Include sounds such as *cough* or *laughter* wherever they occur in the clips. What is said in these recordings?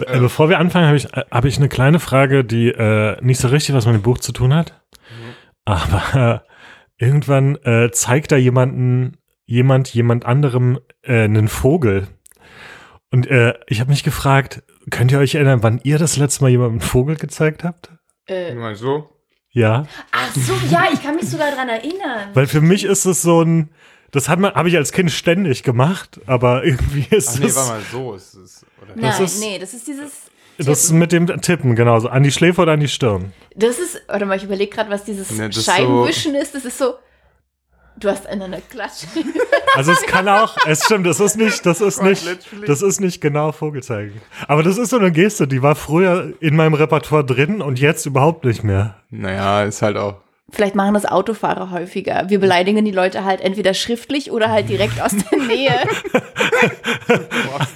Äh, Bevor wir anfangen, habe ich, äh, hab ich eine kleine Frage, die äh, nicht so richtig was mit dem Buch zu tun hat. Aber äh, irgendwann äh, zeigt da jemanden, jemand, jemand anderem äh, einen Vogel. Und äh, ich habe mich gefragt, könnt ihr euch erinnern, wann ihr das letzte Mal jemandem einen Vogel gezeigt habt? Äh, Mal so. Ja. ach so, ja, ich kann mich sogar dran erinnern. Weil für mich ist es so ein, das hat man, habe ich als Kind ständig gemacht, aber irgendwie ist Ach nee, es, war mal so. Ist es, oder? Nein, ist- nee, das ist dieses. das ist mit dem Tippen, genauso. An die Schläfe oder an die Stirn. Das ist, warte mal, ich überlege gerade, was dieses Ne, das ist Scheibenwischen ist. Das ist so, du hast eine, eine Klatsche. *laughs* Also es kann auch, es stimmt, das ist nicht, das ist nicht, das ist nicht genau Vogelzeigen. Aber das ist so eine Geste, die war früher in meinem Repertoire drin und jetzt überhaupt nicht mehr. Naja, ist halt auch. Vielleicht machen das Autofahrer häufiger. Wir beleidigen die Leute halt entweder schriftlich oder halt direkt aus der *laughs* Nähe.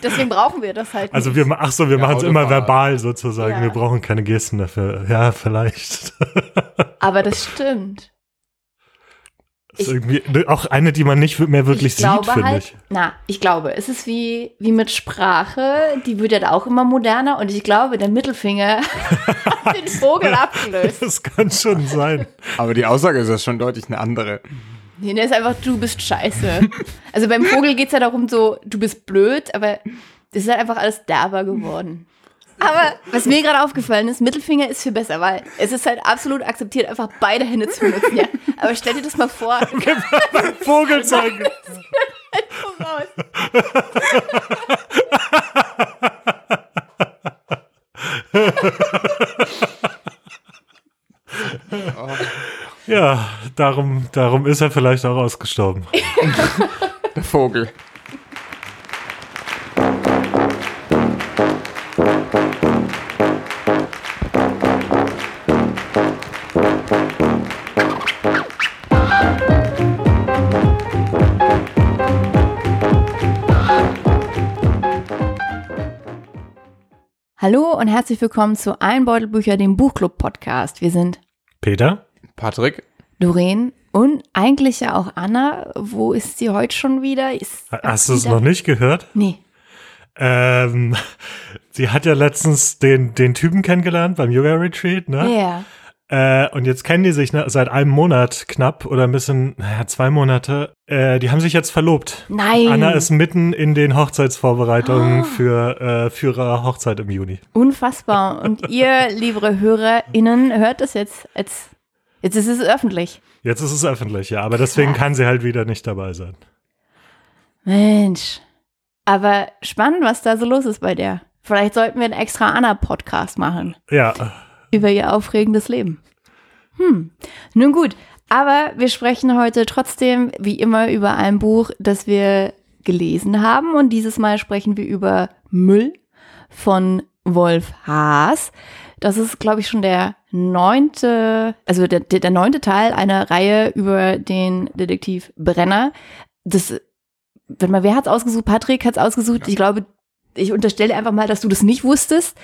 Deswegen brauchen wir das halt Also nicht. wir, ma- ach so, wir Ja, machen es immer verbal sozusagen. Ja. Wir brauchen keine Gesten dafür. Ja, vielleicht. Aber das stimmt. Das ist Ich- irgendwie auch eine, die man nicht mehr wirklich sieht, finde halt, ich. na, ich glaube, es ist wie, wie mit Sprache, die wird ja da auch immer moderner und ich glaube, der Mittelfinger *laughs* hat den Vogel abgelöst. Das kann schon sein. Aber die Aussage ist ja schon deutlich eine andere. Nee, der ist einfach, du bist scheiße. Also beim Vogel geht es ja darum, so, du bist blöd, aber das ist halt einfach alles derber geworden. Aber was mir gerade aufgefallen ist, Mittelfinger ist viel besser, weil es ist halt absolut akzeptiert, einfach beide Hände zu benutzen. Ja. Aber stell dir das mal vor. *laughs* Vogelzeigen. *laughs* voraus. Ja, darum, darum ist er vielleicht auch ausgestorben. Der Vogel. Und herzlich willkommen zu Einbeutelbücher, dem Buchclub-Podcast. Wir sind Peter? Patrick. Doreen und eigentlich ja auch Anna. Wo ist sie heute schon wieder? Ist Hast du es noch nicht gehört? Nee. Ähm, *laughs* sie hat ja letztens den, den Typen kennengelernt beim Yoga-Retreat, ne? Ja. Äh, und jetzt kennen die sich ne, seit einem Monat knapp oder ein bisschen, naja, zwei Monate. Äh, die haben sich jetzt verlobt. Nein. Anna ist mitten in den Hochzeitsvorbereitungen Ah. für, äh, für ihre Hochzeit im Juni. Unfassbar. Und *laughs* ihr, liebe HörerInnen, hört das jetzt. Jetzt, jetzt ist es öffentlich. Jetzt ist es öffentlich, ja, aber deswegen Krass. kann sie halt wieder nicht dabei sein. Mensch. Aber spannend, was da so los ist bei der. Vielleicht sollten wir einen extra Anna-Podcast machen. Ja, über ihr aufregendes Leben. Hm, nun gut, aber wir sprechen heute trotzdem wie immer über ein Buch, das wir gelesen haben und dieses Mal sprechen wir über Müll von Wolf Haas. Das ist, glaube ich, schon der neunte, also der, der, der neunte Teil einer Reihe über den Detektiv Brenner. Das, wenn mal, wer hat's ausgesucht? Patrick hat's ausgesucht. Ich glaube, ich unterstelle einfach mal, dass du das nicht wusstest.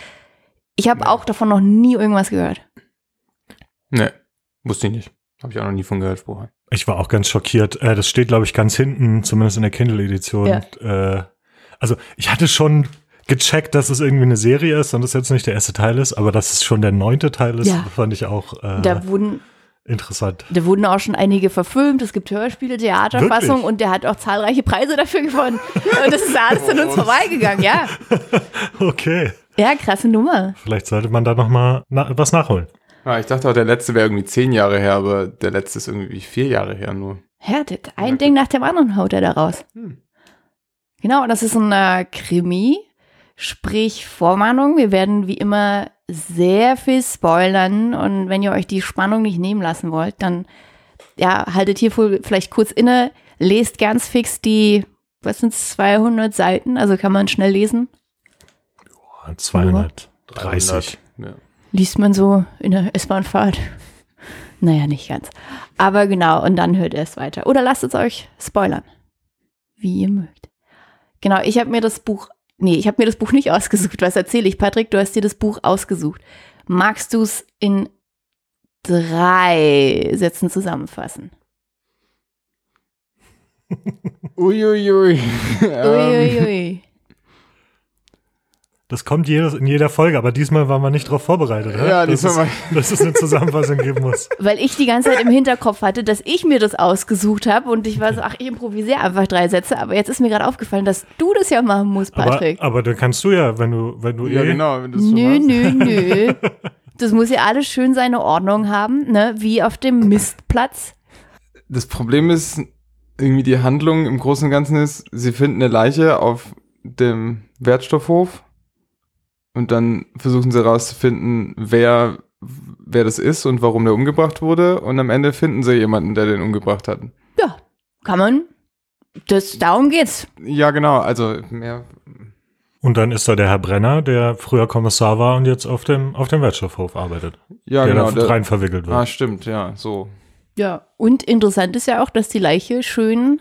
Ich habe Nee. auch davon noch nie irgendwas gehört. Ne, wusste ich nicht. Habe ich auch noch nie von gehört vorher. ich war auch ganz schockiert. Äh, das steht, glaube ich, ganz hinten, zumindest in der Kindle-Edition. Ja. Äh, also ich hatte schon gecheckt, dass es irgendwie eine Serie ist und das jetzt nicht der erste Teil ist, aber dass es schon der neunte Teil ist, Ja. fand ich auch äh, Da wurden, interessant. da wurden auch schon einige verfilmt. Es gibt Hörspiele, Theaterfassung und der hat auch zahlreiche Preise dafür gewonnen. Und das ist alles *laughs* an uns vorbeigegangen, ja. *laughs* Okay, Ja, krasse Nummer. vielleicht sollte man da noch mal na was nachholen. Ah, ich dachte auch, der letzte wäre irgendwie zehn Jahre her, aber der letzte ist irgendwie vier Jahre her nur. Ja, das, ein Ja, Ding nach dem anderen haut er da raus. Hm. Genau, das ist ein äh, Krimi, sprich Vorwarnung. Wir werden wie immer sehr viel spoilern und wenn ihr euch die Spannung nicht nehmen lassen wollt, dann ja, haltet hier vielleicht kurz inne, lest ganz fix die, was sind 200 Seiten, also kann man schnell lesen. 230. 300. Ja. Liest man so in der S-Bahn-Fahrt. *laughs* Naja, nicht ganz. Aber genau, und dann hört ihr es weiter. Oder lasst es euch spoilern. Wie ihr mögt. Genau, ich habe mir das Buch, nee, ich habe mir das Buch nicht ausgesucht. Was erzähle ich? Patrick, du hast dir das Buch ausgesucht. Magst du es in drei Sätzen zusammenfassen? Uiuiui. ähm, Uiuiui. Das kommt jedes, in jeder Folge, aber diesmal waren wir nicht darauf vorbereitet. Ja, dass diesmal es, dass es eine Zusammenfassung geben muss. Weil ich die ganze Zeit im Hinterkopf hatte, dass ich mir das ausgesucht habe und ich war so, ach, ich improvisiere einfach drei Sätze, aber jetzt ist mir gerade aufgefallen, dass du das ja machen musst, Aber, Patrick. aber dann kannst du ja, wenn du, wenn du Ja, eh, genau. Wenn du es so Nö, machst. nö, nö. *laughs* Das muss ja alles schön seine Ordnung haben, ne? Wie auf dem Mistplatz. Das Problem ist, irgendwie die Handlung im Großen und Ganzen ist, sie finden eine Leiche auf dem Wertstoffhof und dann versuchen sie herauszufinden, wer, wer das ist und warum der umgebracht wurde und am Ende finden sie jemanden, der den umgebracht hat. Ja, kann man. Das, darum geht's. Ja, genau, also mehr. Und dann ist da der Herr Brenner, der früher Kommissar war und jetzt auf dem, auf dem Wertstoffhof arbeitet. Ja, der genau. da Der, rein verwickelt wird. ah, stimmt, ja, so. Ja. Und interessant ist ja auch, dass die Leiche schön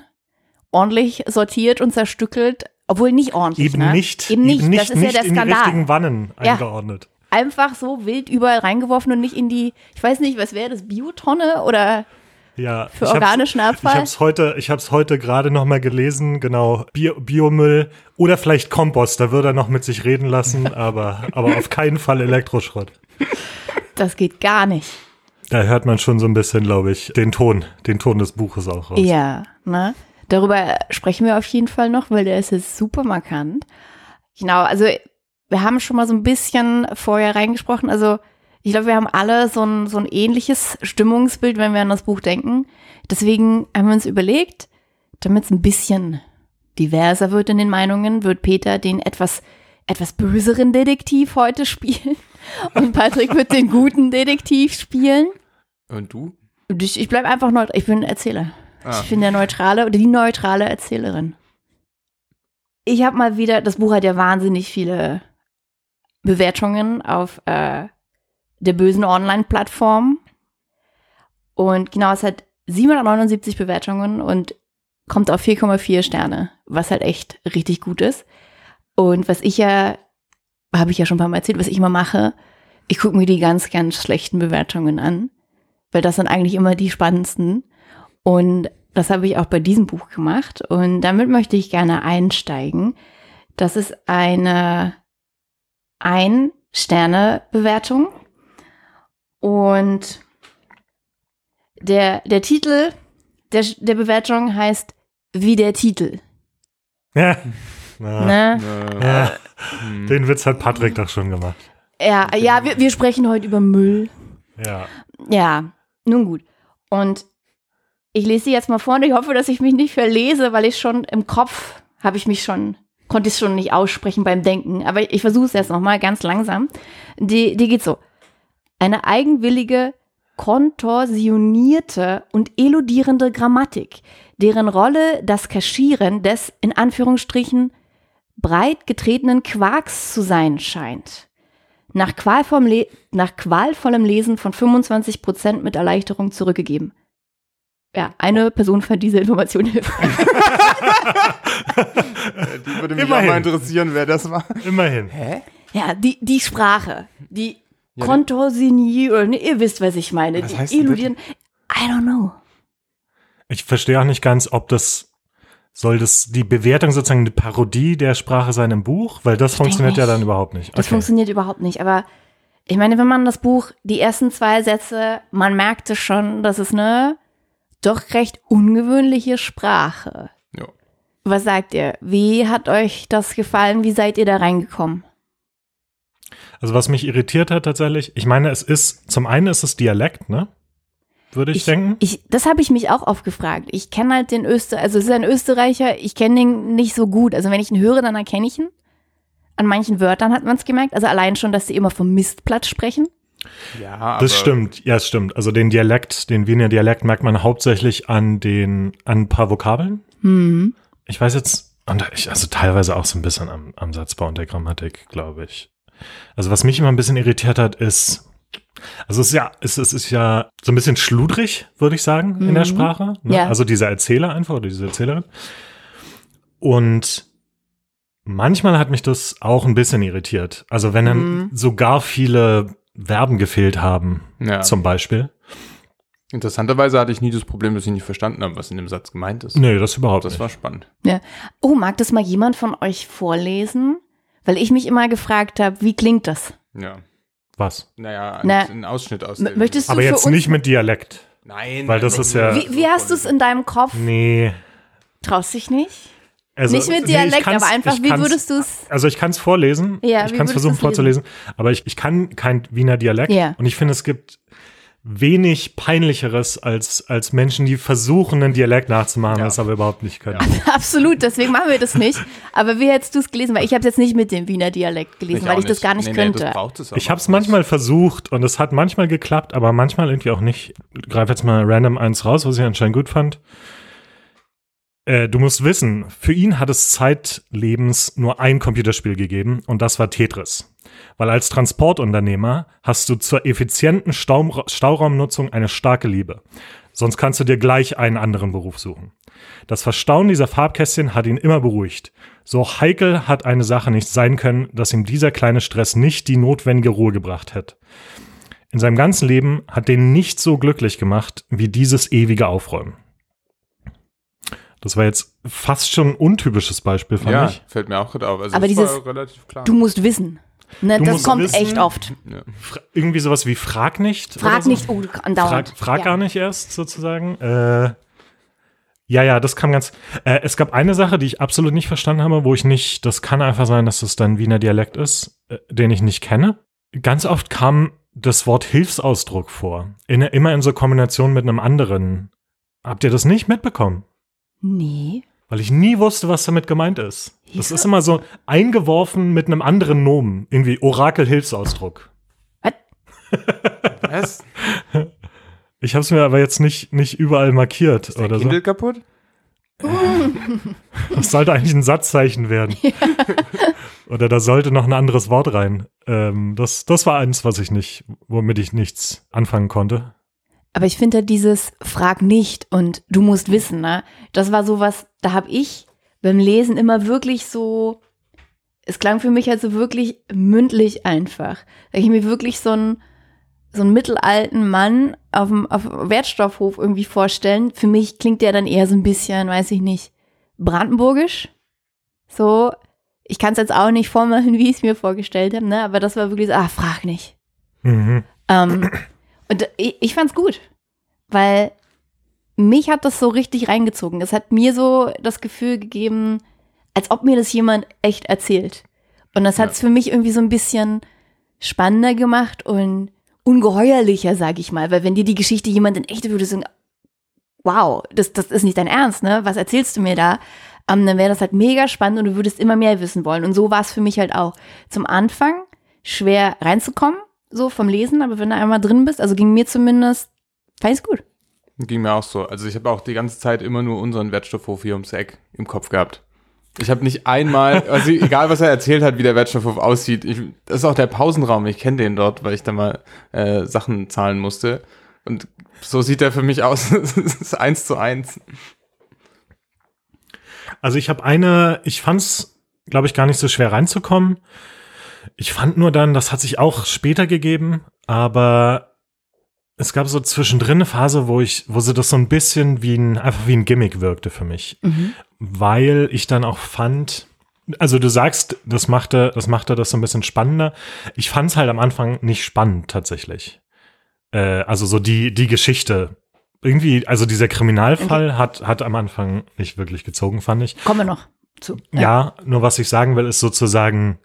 ordentlich sortiert und zerstückelt, obwohl nicht ordentlich. eben, ne? nicht, Eben nicht. das ist nicht ja der in die Skandal. richtigen Wannen Ja. eingeordnet. Einfach so wild überall reingeworfen und nicht in die, ich weiß nicht, was wäre das, Biotonne oder Ja, für ich organischen Ich Abfall? habe es heute, ich hab's heute gerade noch mal gelesen, genau, Bio, Biomüll oder vielleicht Kompost, da würde er noch mit sich reden lassen, *laughs* aber, aber auf keinen Fall Elektroschrott. Das geht gar nicht. Da hört man schon so ein bisschen, glaube ich, den Ton, den Ton des Buches auch raus. Ja, ne? Darüber sprechen wir auf jeden Fall noch, weil der ist jetzt super markant. Genau, also wir haben schon mal so ein bisschen vorher reingesprochen. Also ich glaube, wir haben alle so ein, so ein ähnliches Stimmungsbild, wenn wir an das Buch denken. Deswegen haben wir uns überlegt, damit es ein bisschen diverser wird in den Meinungen, wird Peter den etwas, etwas böseren Detektiv heute spielen. *laughs* Und Patrick wird den guten Detektiv spielen. Und du? Ich, ich bleibe einfach neutral. Ich bin Erzähler. Ah. Ich bin der neutrale oder die neutrale Erzählerin. Ich habe mal wieder, das Buch hat ja wahnsinnig viele Bewertungen auf äh, der bösen Online-Plattform. Und genau, es hat 779 Bewertungen und kommt auf 4,4 Sterne, was halt echt richtig gut ist. Und was ich ja, habe ich ja schon ein paar Mal erzählt, was ich immer mache, ich gucke mir die ganz, ganz schlechten Bewertungen an, weil das sind eigentlich immer die spannendsten. Und das habe ich auch bei diesem Buch gemacht. Und damit möchte ich gerne einsteigen. Das ist eine Ein-Sterne-Bewertung. Und der, der Titel der, der Bewertung heißt wie der Titel. Ja. Na, Ne? Äh, ja. hm. Den Witz hat Patrick doch schon gemacht. Ja, ja wir, wir sprechen heute über Müll. Ja. Ja, nun gut. Und ich lese sie jetzt mal vor und ich hoffe, dass ich mich nicht verlese, weil ich schon im Kopf habe ich mich schon, konnte ich es schon nicht aussprechen beim Denken. Aber ich versuche es jetzt nochmal ganz langsam. Die, die geht so. Eine eigenwillige, kontorsionierte und eludierende Grammatik, deren Rolle das Kaschieren des, in Anführungsstrichen, breit getretenen Quarks zu sein scheint. Nach, Le nach qualvollem Lesen von 25 Prozent mit Erleichterung zurückgegeben. Ja, eine Person fand diese Information hilfreich. *laughs* Die würde mich Immerhin. auch mal interessieren, wer das war. Immerhin. Hä? Ja, die, die Sprache, die Ja, Kontorsionieren, ne, ihr wisst, was ich meine, Was die eludieren. I don't know. Ich verstehe auch nicht ganz, ob das soll das die Bewertung sozusagen eine Parodie der Sprache sein im Buch, weil das denk funktioniert ja dann überhaupt nicht. Das funktioniert überhaupt nicht. Aber ich meine, wenn man das Buch, die ersten zwei Sätze, man merkte schon, das ist eine doch recht ungewöhnliche Sprache. Ja. Was sagt ihr? Wie hat euch das gefallen? Wie seid ihr da reingekommen? Also was mich irritiert hat tatsächlich, ich meine, es ist, zum einen ist es Dialekt, ne? Würde ich, denken. Ich, das habe ich mich auch oft gefragt. Ich kenne halt den Österreicher, also es ist ein Österreicher, ich kenne den nicht so gut. Also wenn ich ihn höre, dann erkenne ich ihn. An manchen Wörtern hat man es gemerkt. Also allein schon, dass sie immer vom Mistplatz sprechen. Ja, aber Das stimmt, ja, es stimmt. Also den Dialekt, den Wiener Dialekt merkt man hauptsächlich an den, an ein paar Vokabeln. Hm. Ich weiß jetzt, und ich, also teilweise auch so ein bisschen am, am Satzbau und der Grammatik, glaube ich. Also was mich immer ein bisschen irritiert hat, ist, also es ist ja, es, es ist ja so ein bisschen schludrig, würde ich sagen, in der Mhm. Sprache. Ne? Ja. Also dieser Erzähler einfach oder diese Erzählerin. Und manchmal hat mich das auch ein bisschen irritiert. Also wenn dann Mhm. sogar viele Verben gefehlt haben, Ja. zum Beispiel. Interessanterweise hatte ich nie das Problem, dass ich nicht verstanden habe, was in dem Satz gemeint ist. Nee, das überhaupt Das nicht. war spannend. Oh, mag das mal jemand von euch vorlesen? Weil ich mich immer gefragt habe, wie klingt das? Ja. Was? Naja, Na, ein Ausschnitt aus dem. möchtest du Aber jetzt nicht mit Dialekt. Nein. Weil das ist ja- wie, wie hast du es in deinem Kopf? Nee. Traust dich nicht? Also, nicht mit nee, ich Dialekt, kann's- aber einfach, ich wie würdest du es? Also ich kann es vorlesen. Ja, ich kann es versuchen vorzulesen. Aber ich, ich kann kein Wiener Dialekt. Ja. Und ich finde, es gibt wenig peinlicheres als, als Menschen, die versuchen, einen Dialekt nachzumachen, Ja. das aber überhaupt nicht können. *laughs* Absolut, deswegen machen wir das nicht. Aber wie hättest du es gelesen? Weil ich habe es jetzt nicht mit dem Wiener Dialekt gelesen, weil auch ich das gar nicht nee, könnte. Nee, Ich habe es manchmal versucht und es hat manchmal geklappt, aber manchmal irgendwie auch nicht. Ich greife jetzt mal random eins raus, was ich anscheinend gut fand. Äh, du musst wissen, für ihn hat es zeitlebens nur ein Computerspiel gegeben und das war Tetris. Weil als Transportunternehmer hast du zur effizienten Staum Stauraumnutzung eine starke Liebe. Sonst kannst du dir gleich einen anderen Beruf suchen. Das Verstauen dieser Farbkästchen hat ihn immer beruhigt. So heikel hat eine Sache nicht sein können, dass ihm dieser kleine Stress nicht die notwendige Ruhe gebracht hätte. In seinem ganzen Leben hat den nicht so glücklich gemacht wie dieses ewige Aufräumen. Das war jetzt fast schon ein untypisches Beispiel, fand Ja, ich. fällt mir auch gerade auf. Also Aber das dieses- war relativ klar. Du musst wissen. Ne, Du das musst kommt wissen- echt oft. ja. Fra irgendwie sowas wie Frag nicht. oder Frag so. nicht, oh, andauernd. Frag, frag ja. gar nicht erst, sozusagen. Äh, ja, ja, das kam ganz. Äh, es gab eine Sache, die ich absolut nicht verstanden habe, wo ich nicht, das kann einfach sein, dass es dann Wiener Dialekt ist, äh, den ich nicht kenne. Ganz oft kam das Wort Hilfsausdruck vor. In, immer in so Kombination mit einem anderen. Habt ihr das nicht mitbekommen? Nee. Weil ich nie wusste, was damit gemeint ist. Das Hilfe? ist immer so eingeworfen mit einem anderen Nomen. Irgendwie Orakel-Hilfsausdruck. *laughs* Was? Ich habe es mir aber jetzt nicht, nicht überall markiert Ist der oder so. Kindle kaputt? *laughs* Das sollte eigentlich ein Satzzeichen werden. *laughs* Oder da sollte noch ein anderes Wort rein. Ähm, das, das war eins, was ich nicht, womit ich nichts anfangen konnte. Aber ich finde dieses Frag nicht und du musst wissen, ne? Das war sowas, da habe ich beim Lesen immer wirklich so, es klang für mich halt so wirklich mündlich einfach. Da ich mir wirklich so einen, so einen mittelalten Mann auf dem, auf dem Wertstoffhof irgendwie vorstellen. Für mich klingt der dann eher so ein bisschen, weiß ich nicht, brandenburgisch. So, ich kann es jetzt auch nicht vormachen, *laughs* wie ich es mir vorgestellt habe, ne? Aber das war wirklich so, ah, frag nicht. Mhm. Ähm, und ich, ich fand's gut, weil mich hat das so richtig reingezogen. Es hat mir so das Gefühl gegeben, als ob mir das jemand echt erzählt. Und das hat's für mich irgendwie so ein bisschen spannender gemacht und ungeheuerlicher, sag ich mal. Weil wenn dir die Geschichte jemand in echt würde sagen, wow, das, das ist nicht dein Ernst, ne? Was erzählst du mir da? Ähm, dann wäre das halt mega spannend und du würdest immer mehr wissen wollen. Und so war es für mich halt auch. Zum Anfang schwer reinzukommen, so vom Lesen, aber wenn du einmal drin bist, also ging mir zumindest, fand ich's gut. Ging mir auch so. Also ich habe auch die ganze Zeit immer nur unseren Wertstoffhof hier ums Eck im Kopf gehabt. Ich habe nicht einmal, *laughs* also egal was er erzählt hat, wie der Wertstoffhof aussieht, ich, das ist auch der Pausenraum, ich kenne den dort, weil ich da mal äh, Sachen zahlen musste. Und so sieht er für mich aus. *laughs* Es ist eins zu eins. Also ich habe eine, ich fand's, glaube ich, gar nicht so schwer reinzukommen. Ich fand nur dann, das hat sich auch später gegeben, aber es gab so zwischendrin eine Phase, wo ich, wo sie das so ein bisschen wie ein, einfach wie ein Gimmick wirkte für mich. Weil ich dann auch fand, also du sagst, das machte, das machte das so ein bisschen spannender. Ich fand's halt am Anfang nicht spannend tatsächlich. Äh, also so die, die Geschichte. Irgendwie, also dieser Kriminalfall hat, hat am Anfang nicht wirklich gezogen, fand ich. Kommen wir noch zu. Ja. nur was ich sagen will, ist sozusagen,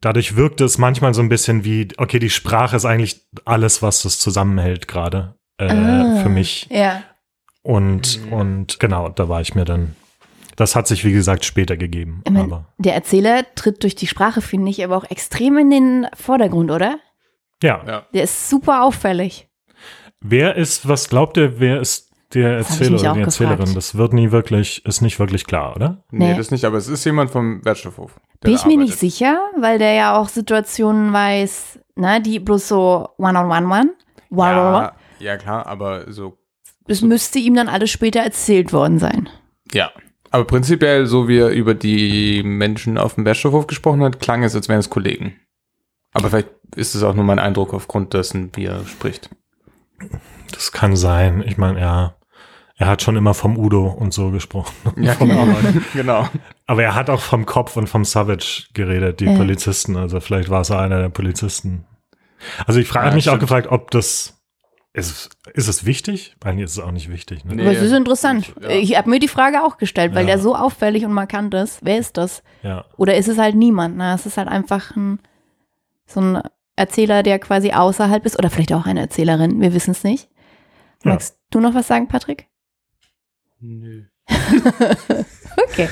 dadurch wirkt es manchmal so ein bisschen wie, okay, die Sprache ist eigentlich alles, was das zusammenhält gerade äh, Ah. für mich. Ja. Und, Mhm. und genau, da war ich mir dann, das hat sich, wie gesagt, später gegeben. Ich mein, aber der Erzähler tritt durch die Sprache, finde ich, aber auch extrem in den Vordergrund, oder? ja, Ja. Der ist super auffällig. wer ist, was glaubt ihr, wer ist der Erzähler oder die Erzählerin? gefragt. Das wird nie wirklich, ist nicht wirklich klar, oder? Nee, Nee. das nicht, aber es ist jemand vom Wertstoffhof. Bin ich mir nicht sicher, weil der ja auch Situationen weiß, ne, die bloß so one-on-one-one. One Ja, ja, klar, aber so Das müsste ihm dann alles später erzählt worden sein. Ja. Aber prinzipiell, so wie er über die Menschen auf dem Wertstoffhof gesprochen hat, klang es, als wären es Kollegen. Aber vielleicht ist es auch nur mein Eindruck aufgrund dessen, wie er spricht. Das kann sein. Ich meine, ja. Er hat schon immer vom Udo und so gesprochen. *laughs* Ja, vom genau. *laughs* Genau. Aber er hat auch vom Kopf und vom Savage geredet, die Ja. Polizisten. Also vielleicht war es einer der Polizisten. Also ich frage Ja, mich auch stimmt. gefragt, ob das ist, ist es wichtig? Eigentlich ist es auch nicht wichtig. Ne? Nee. Aber es ist interessant. Ja. Ich habe mir die Frage auch gestellt, weil Ja. der so auffällig und markant ist. Wer ist das? Ja. Oder ist es halt niemand? Ne? Es ist halt einfach ein, so ein Erzähler, der quasi außerhalb ist. Oder vielleicht auch eine Erzählerin. Wir wissen es nicht. Ja. Magst du noch was sagen, Patrick? Nö. *laughs* Okay.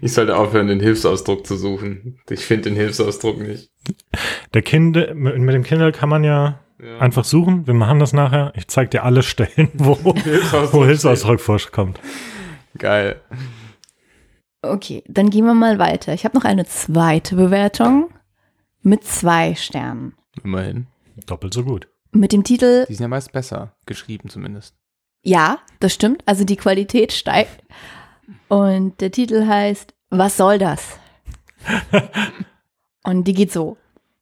Ich sollte aufhören, den Hilfsausdruck zu suchen. Ich finde den Hilfsausdruck nicht. Der Kind, mit mit dem Kindle kann man ja Ja. einfach suchen. Wir machen das nachher. Ich zeige dir alle Stellen, wo, *laughs* Hilfsausdruck wo Hilfsausdruck vorkommt. Geil. Okay, dann gehen wir mal weiter. Ich habe noch eine zweite Bewertung mit zwei Sternen. Immerhin. Doppelt so gut. Mit dem Titel Die sind ja meist besser geschrieben zumindest. Ja, das stimmt. Also die Qualität steigt. Und der Titel heißt Was soll das? *laughs* Und die geht so.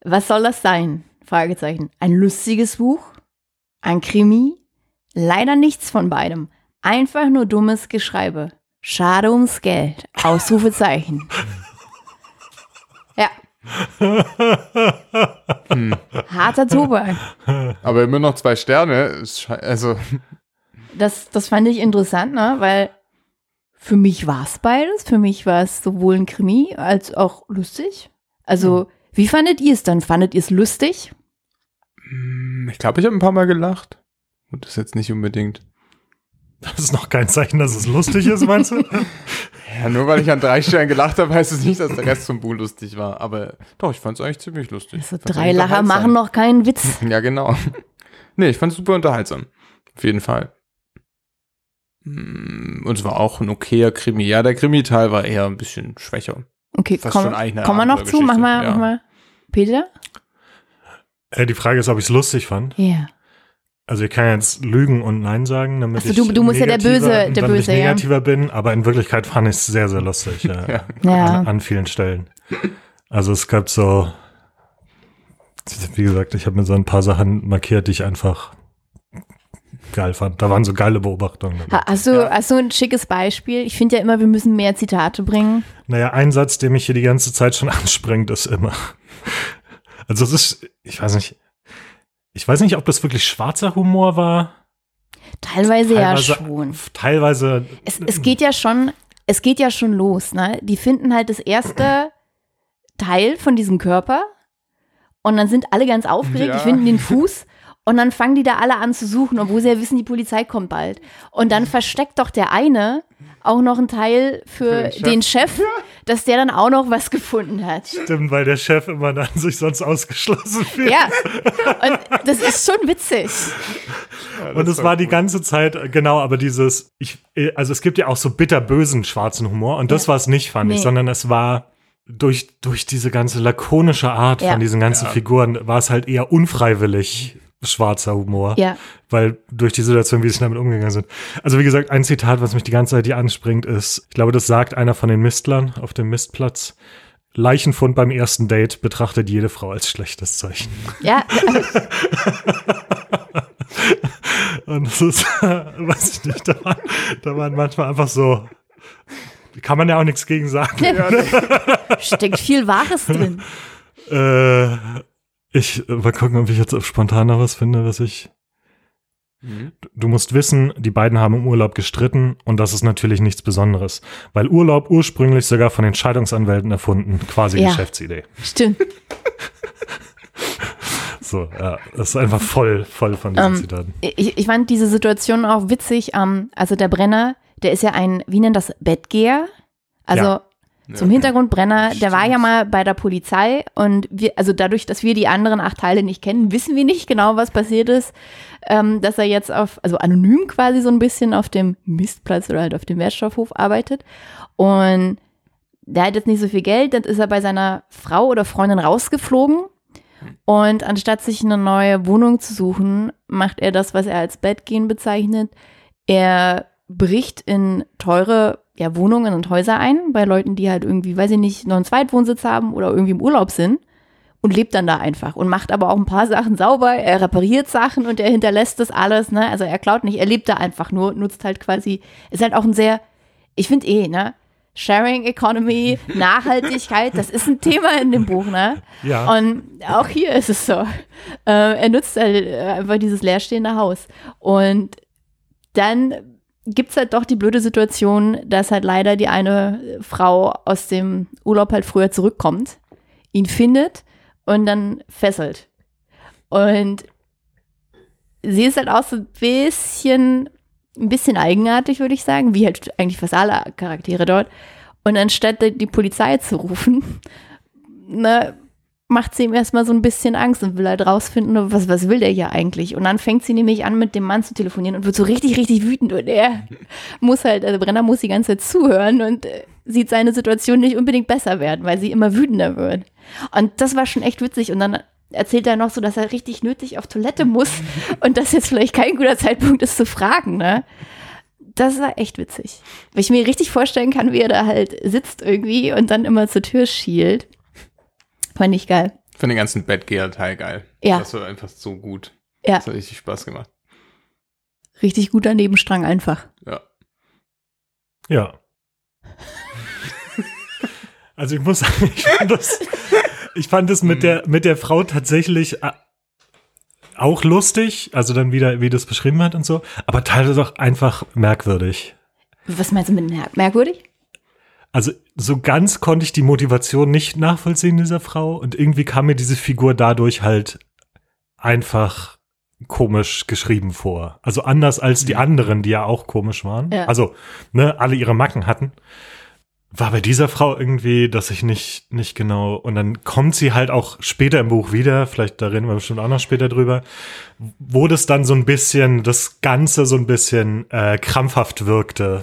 Was soll das sein? Fragezeichen. Ein lustiges Buch? Ein Krimi? Leider nichts von beidem. Einfach nur dummes Geschreibe. Schade ums Geld. Ausrufezeichen. Ja. Harter Tobak. Aber immer noch zwei Sterne. Also, das, das fand ich interessant, ne? weil für mich war es beides. Für mich war es sowohl ein Krimi als auch lustig. Also, wie fandet ihr es dann? Fandet ihr es lustig? mm, ich glaube, ich habe ein paar Mal gelacht. Und das jetzt nicht unbedingt. Das ist noch kein Zeichen, dass es lustig ist, meinst du? *laughs* Ja, nur weil ich an drei Stellen gelacht habe, heißt es nicht, dass der Rest vom Buch lustig war. Aber doch, ich fand es eigentlich ziemlich lustig. Also, Fand's drei Lacher machen noch keinen Witz. *laughs* Ja, genau. Nee, ich fand es super unterhaltsam. Auf jeden Fall. Mm, Und es war auch ein okayer Krimi. Ja, der Krimi-Teil war eher ein bisschen schwächer. Okay, Fast komm, schon eigentlich eine kommen wir noch zu. Mach mal, Abenteuergeschichte, mach mal. Peter? Äh, die Frage ist, ob ich es lustig fand. Ja. Also ich kann jetzt lügen und Nein sagen, damit Ach so, ich du- du musst ja der negativer- Böse- der damit ich Böse, ja. negativer bin, aber in Wirklichkeit fand ich es sehr, sehr lustig. *laughs* Ja. Ja. Ja. An, an vielen Stellen. Also es gab so, wie gesagt, ich habe mir so ein paar Sachen markiert, die ich einfach geil fand. Da waren so geile Beobachtungen. Hast du, hast du ein schickes Beispiel? Ich finde ja immer, wir müssen mehr Zitate bringen. Naja, ein Satz, der mich hier die ganze Zeit schon *laughs* anspringt, ist immer. Also es ist, ich weiß nicht, ich weiß nicht, ob das wirklich schwarzer Humor war. Teilweise, ja Teilweise- schon. Teilweise Es, es geht ja schon, es geht ja schon los, ne? Die finden halt das erste Teil von diesem Körper und dann sind alle ganz aufgeregt, Ja. die finden den Fuß *laughs* und dann fangen die da alle an zu suchen, obwohl sie ja wissen, die Polizei kommt bald. Und dann versteckt doch der eine auch noch einen Teil für, Für den den Chef, dass der dann auch noch was gefunden hat. stimmt, weil der Chef immer dann *laughs* sich sonst ausgeschlossen fühlt. Ja, und das ist schon witzig. Und es war die ganze Zeit, äh, genau, aber dieses, ich, äh, also es gibt ja auch so bitterbösen schwarzen Humor und das war es nicht, fand Nee. ich, sondern es war durch, durch diese ganze lakonische Art Ja. von diesen ganzen Figuren, war es halt eher unfreiwillig schwarzer Humor. Ja. Weil durch die Situation, wie sie damit umgegangen sind. Also wie gesagt, ein Zitat, was mich die ganze Zeit hier anspringt, ist, ich glaube, das sagt einer von den Mistlern auf dem Mistplatz. Leichenfund beim ersten Date betrachtet jede Frau als schlechtes Zeichen. Ja, *laughs* Und das ist, *laughs* weiß ich nicht, da waren, da waren manchmal einfach so, kann man ja auch nichts gegen sagen. *laughs* steckt viel Wahres drin. Äh, ich, mal gucken, ob ich jetzt auf spontan noch was finde, was ich. Mhm. Du musst wissen, die beiden haben im Urlaub gestritten und das ist natürlich nichts Besonderes, weil Urlaub ursprünglich sogar von den Scheidungsanwälten erfunden, quasi Ja. Geschäftsidee. Stimmt. *laughs* So, ja, das ist einfach voll, voll von diesen Ähm, Zitaten. Ich, ich fand diese Situation auch witzig. Ähm, also der Brenner, der ist ja ein, wie nennt das, Bettgeher? Also Ja. Zum Hintergrund Brenner, der war ja mal bei der Polizei und wir, also dadurch, dass wir die anderen acht Teile nicht kennen, wissen wir nicht genau, was passiert ist, ähm, dass er jetzt auf, also anonym quasi so ein bisschen auf dem Mistplatz oder halt auf dem Wertstoffhof arbeitet. Und der hat jetzt nicht so viel Geld, dann ist er bei seiner Frau oder Freundin rausgeflogen. Und anstatt sich eine neue Wohnung zu suchen, macht er das, was er als Bettgehen bezeichnet. Er bricht in teure ja, Wohnungen und Häuser ein, bei Leuten, die halt irgendwie, weiß ich nicht, noch einen Zweitwohnsitz haben oder irgendwie im Urlaub sind und lebt dann da einfach und macht aber auch ein paar *laughs* Sachen sauber, er repariert Sachen und er hinterlässt das alles, ne? Also er klaut nicht, er lebt da einfach nur, nutzt halt quasi, ist halt auch ein sehr, ich finde eh, ne? Sharing Economy, *laughs* Nachhaltigkeit, das ist ein Thema in dem Buch, ne? Ja. Und auch hier ist es so. Äh, er nutzt halt äh, einfach dieses leerstehende Haus. Und dann gibt es halt doch die blöde Situation, dass halt leider die eine Frau aus dem Urlaub halt früher zurückkommt, ihn findet und dann fesselt. Und sie ist halt auch so ein bisschen, ein bisschen eigenartig, würde ich sagen, wie halt eigentlich fast alle Charaktere dort. Und anstatt die Polizei zu rufen, *laughs* ne, macht sie ihm erstmal so ein bisschen Angst und will halt rausfinden, was, was will der hier eigentlich? Und dann fängt sie nämlich an, mit dem Mann zu telefonieren und wird so richtig, richtig wütend und er *laughs* muss halt, also Brenner muss die ganze Zeit zuhören und äh, sieht seine Situation nicht unbedingt besser werden, weil sie immer wütender wird. Und das war schon echt witzig und dann erzählt er noch so, dass er richtig nötig auf Toilette muss *laughs* und das jetzt vielleicht kein guter Zeitpunkt ist zu fragen, ne? Das war echt witzig. Weil ich mir richtig vorstellen kann, wie er da halt sitzt irgendwie und dann immer zur Tür schielt. Fand ich geil. Ich fand den ganzen Batgear-Teil geil. Ja. Das war einfach so gut. Ja. Das hat richtig Spaß gemacht. Richtig guter Nebenstrang einfach. Ja. Ja. *laughs* Also ich muss sagen, ich fand das, ich fand das mit der, mit der Frau tatsächlich äh, auch lustig, also dann wieder, wie das beschrieben hat und so, aber teilweise auch einfach merkwürdig. Was meinst du mit mer merkwürdig? Also so ganz konnte ich die Motivation nicht nachvollziehen dieser Frau und irgendwie kam mir diese Figur dadurch halt einfach komisch geschrieben vor. Also anders als die anderen, die ja auch komisch waren. Ja. Also, ne, alle ihre Macken hatten. War bei dieser Frau irgendwie, dass ich nicht, nicht genau, und dann kommt sie halt auch später im Buch wieder, vielleicht da reden wir bestimmt auch noch später drüber, wo das dann so ein bisschen, das Ganze so ein bisschen äh, krampfhaft wirkte.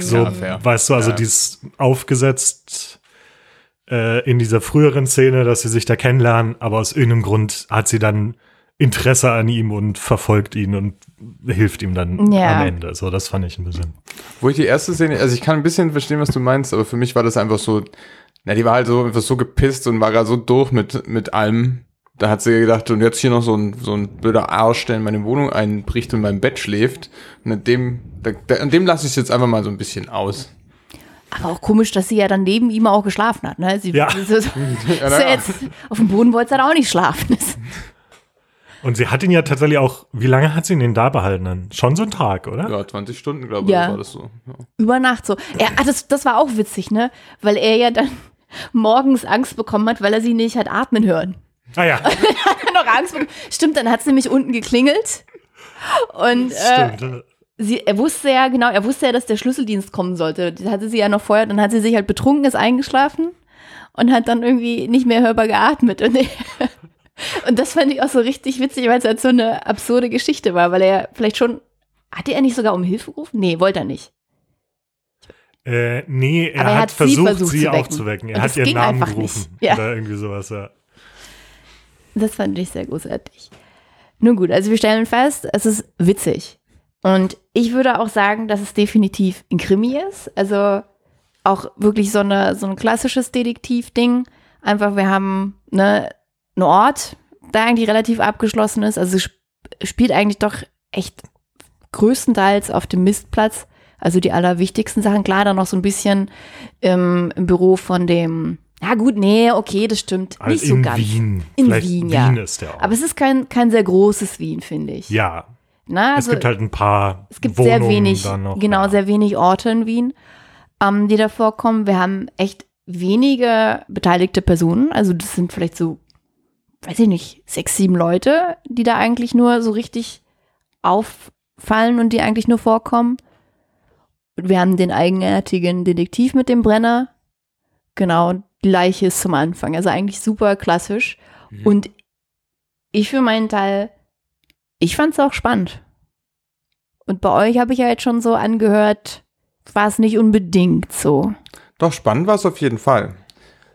So, Ja, weißt du, also Ja. dieses aufgesetzt äh, in dieser früheren Szene, dass sie sich da kennenlernen, aber aus irgendeinem Grund hat sie dann Interesse an ihm und verfolgt ihn und hilft ihm dann Ja. am Ende. So, das fand ich ein bisschen. Wo ich die erste Szene, also ich kann ein bisschen verstehen, was du meinst, aber für mich war das einfach so, na, die war halt so einfach so gepisst und war gerade so durch mit, mit allem. Da hat sie gedacht, und jetzt hier noch so ein, so ein blöder Arsch, der in meine Wohnung einbricht und in meinem Bett schläft. Und an dem, da, da, an dem lasse ich es jetzt einfach mal so ein bisschen aus. Aber auch komisch, dass sie ja dann neben ihm auch geschlafen hat. Ne? Sie, Ja. so, *laughs* so, so ja. jetzt, auf dem Boden wollte sie dann auch nicht schlafen. *laughs* Und sie hat ihn ja tatsächlich auch, wie lange hat sie ihn denn da behalten? Dann? Schon so einen Tag, oder? Ja, 20 Stunden, glaube ich, Ja. war das so. Ja. Über Nacht so. Ja, ah, das, das war auch witzig, ne? Weil er ja dann *laughs* morgens Angst bekommen hat, weil er sie nicht hat atmen hören. Ah ja, *laughs* Hat er noch Angst bekommen. Stimmt, dann hat es nämlich unten geklingelt. Und äh, stimmt. sie, er wusste ja, genau, er wusste ja, dass der Schlüsseldienst kommen sollte. Das hatte sie ja noch vorher, dann hat sie sich halt betrunken, ist eingeschlafen und hat dann irgendwie nicht mehr hörbar geatmet. Und, und das fand ich auch so richtig witzig, weil es halt so eine absurde Geschichte war, weil er vielleicht schon, hatte er nicht sogar um Hilfe gerufen? Nee, wollte er nicht. Äh, nee, er, er hat, hat sie versucht, versucht sie zu wecken. aufzuwecken. Er hat ihren Namen gerufen. Ja. Oder irgendwie sowas, ja. Das fand ich sehr großartig. Nun gut, also wir stellen fest, es ist witzig. Und ich würde auch sagen, dass es definitiv ein Krimi ist. Also auch wirklich so, eine, so ein klassisches Detektiv-Ding. Einfach, wir haben ne, einen Ort, der eigentlich relativ abgeschlossen ist. Also sp spielt eigentlich doch echt größtenteils auf dem Mistplatz. Also die allerwichtigsten Sachen. Klar, dann noch so ein bisschen im, im Büro von dem. Ja gut, nee, okay, das stimmt. Also Nicht so in ganz. Wien. In Vielleicht Wien, ja. Wien ist der Ort. Aber es ist kein, kein sehr großes Wien, finde ich. ja, Na, also, es gibt halt ein paar es gibt Wohnungen sehr wenig, noch. genau, ja. sehr wenig Orte in Wien, ähm, die da vorkommen. Wir haben echt wenige beteiligte Personen. Also das sind vielleicht so, weiß ich nicht, sechs, sieben Leute, die da eigentlich nur so richtig auffallen und die eigentlich nur vorkommen. Und wir haben den eigenartigen Detektiv mit dem Brenner. Genau, die Leiche ist zum Anfang. Also eigentlich super klassisch. Mhm. Und ich für meinen Teil, ich fand es auch spannend. Und bei euch habe ich ja jetzt schon so angehört, war es nicht unbedingt so. Doch, spannend war es auf jeden Fall.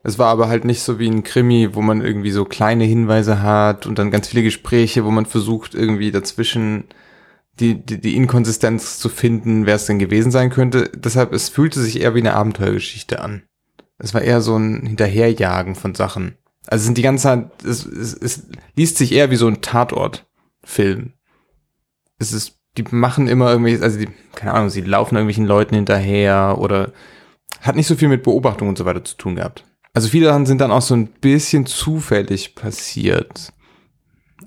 Es war aber halt nicht so wie ein Krimi, wo man irgendwie so kleine Hinweise hat und dann ganz viele Gespräche, wo man versucht, irgendwie dazwischen die, die, die Inkonsistenz zu finden, wer es denn gewesen sein könnte. Deshalb, es fühlte sich eher wie eine Abenteuergeschichte an. Es war eher so ein Hinterherjagen von Sachen. Also sind die ganze Zeit, es, es, es liest sich eher wie so ein Tatort-Film. Es ist, die machen immer irgendwelche, also die, keine Ahnung, sie laufen irgendwelchen Leuten hinterher oder hat nicht so viel mit Beobachtung und so weiter zu tun gehabt. Also viele Sachen sind dann auch so ein bisschen zufällig passiert.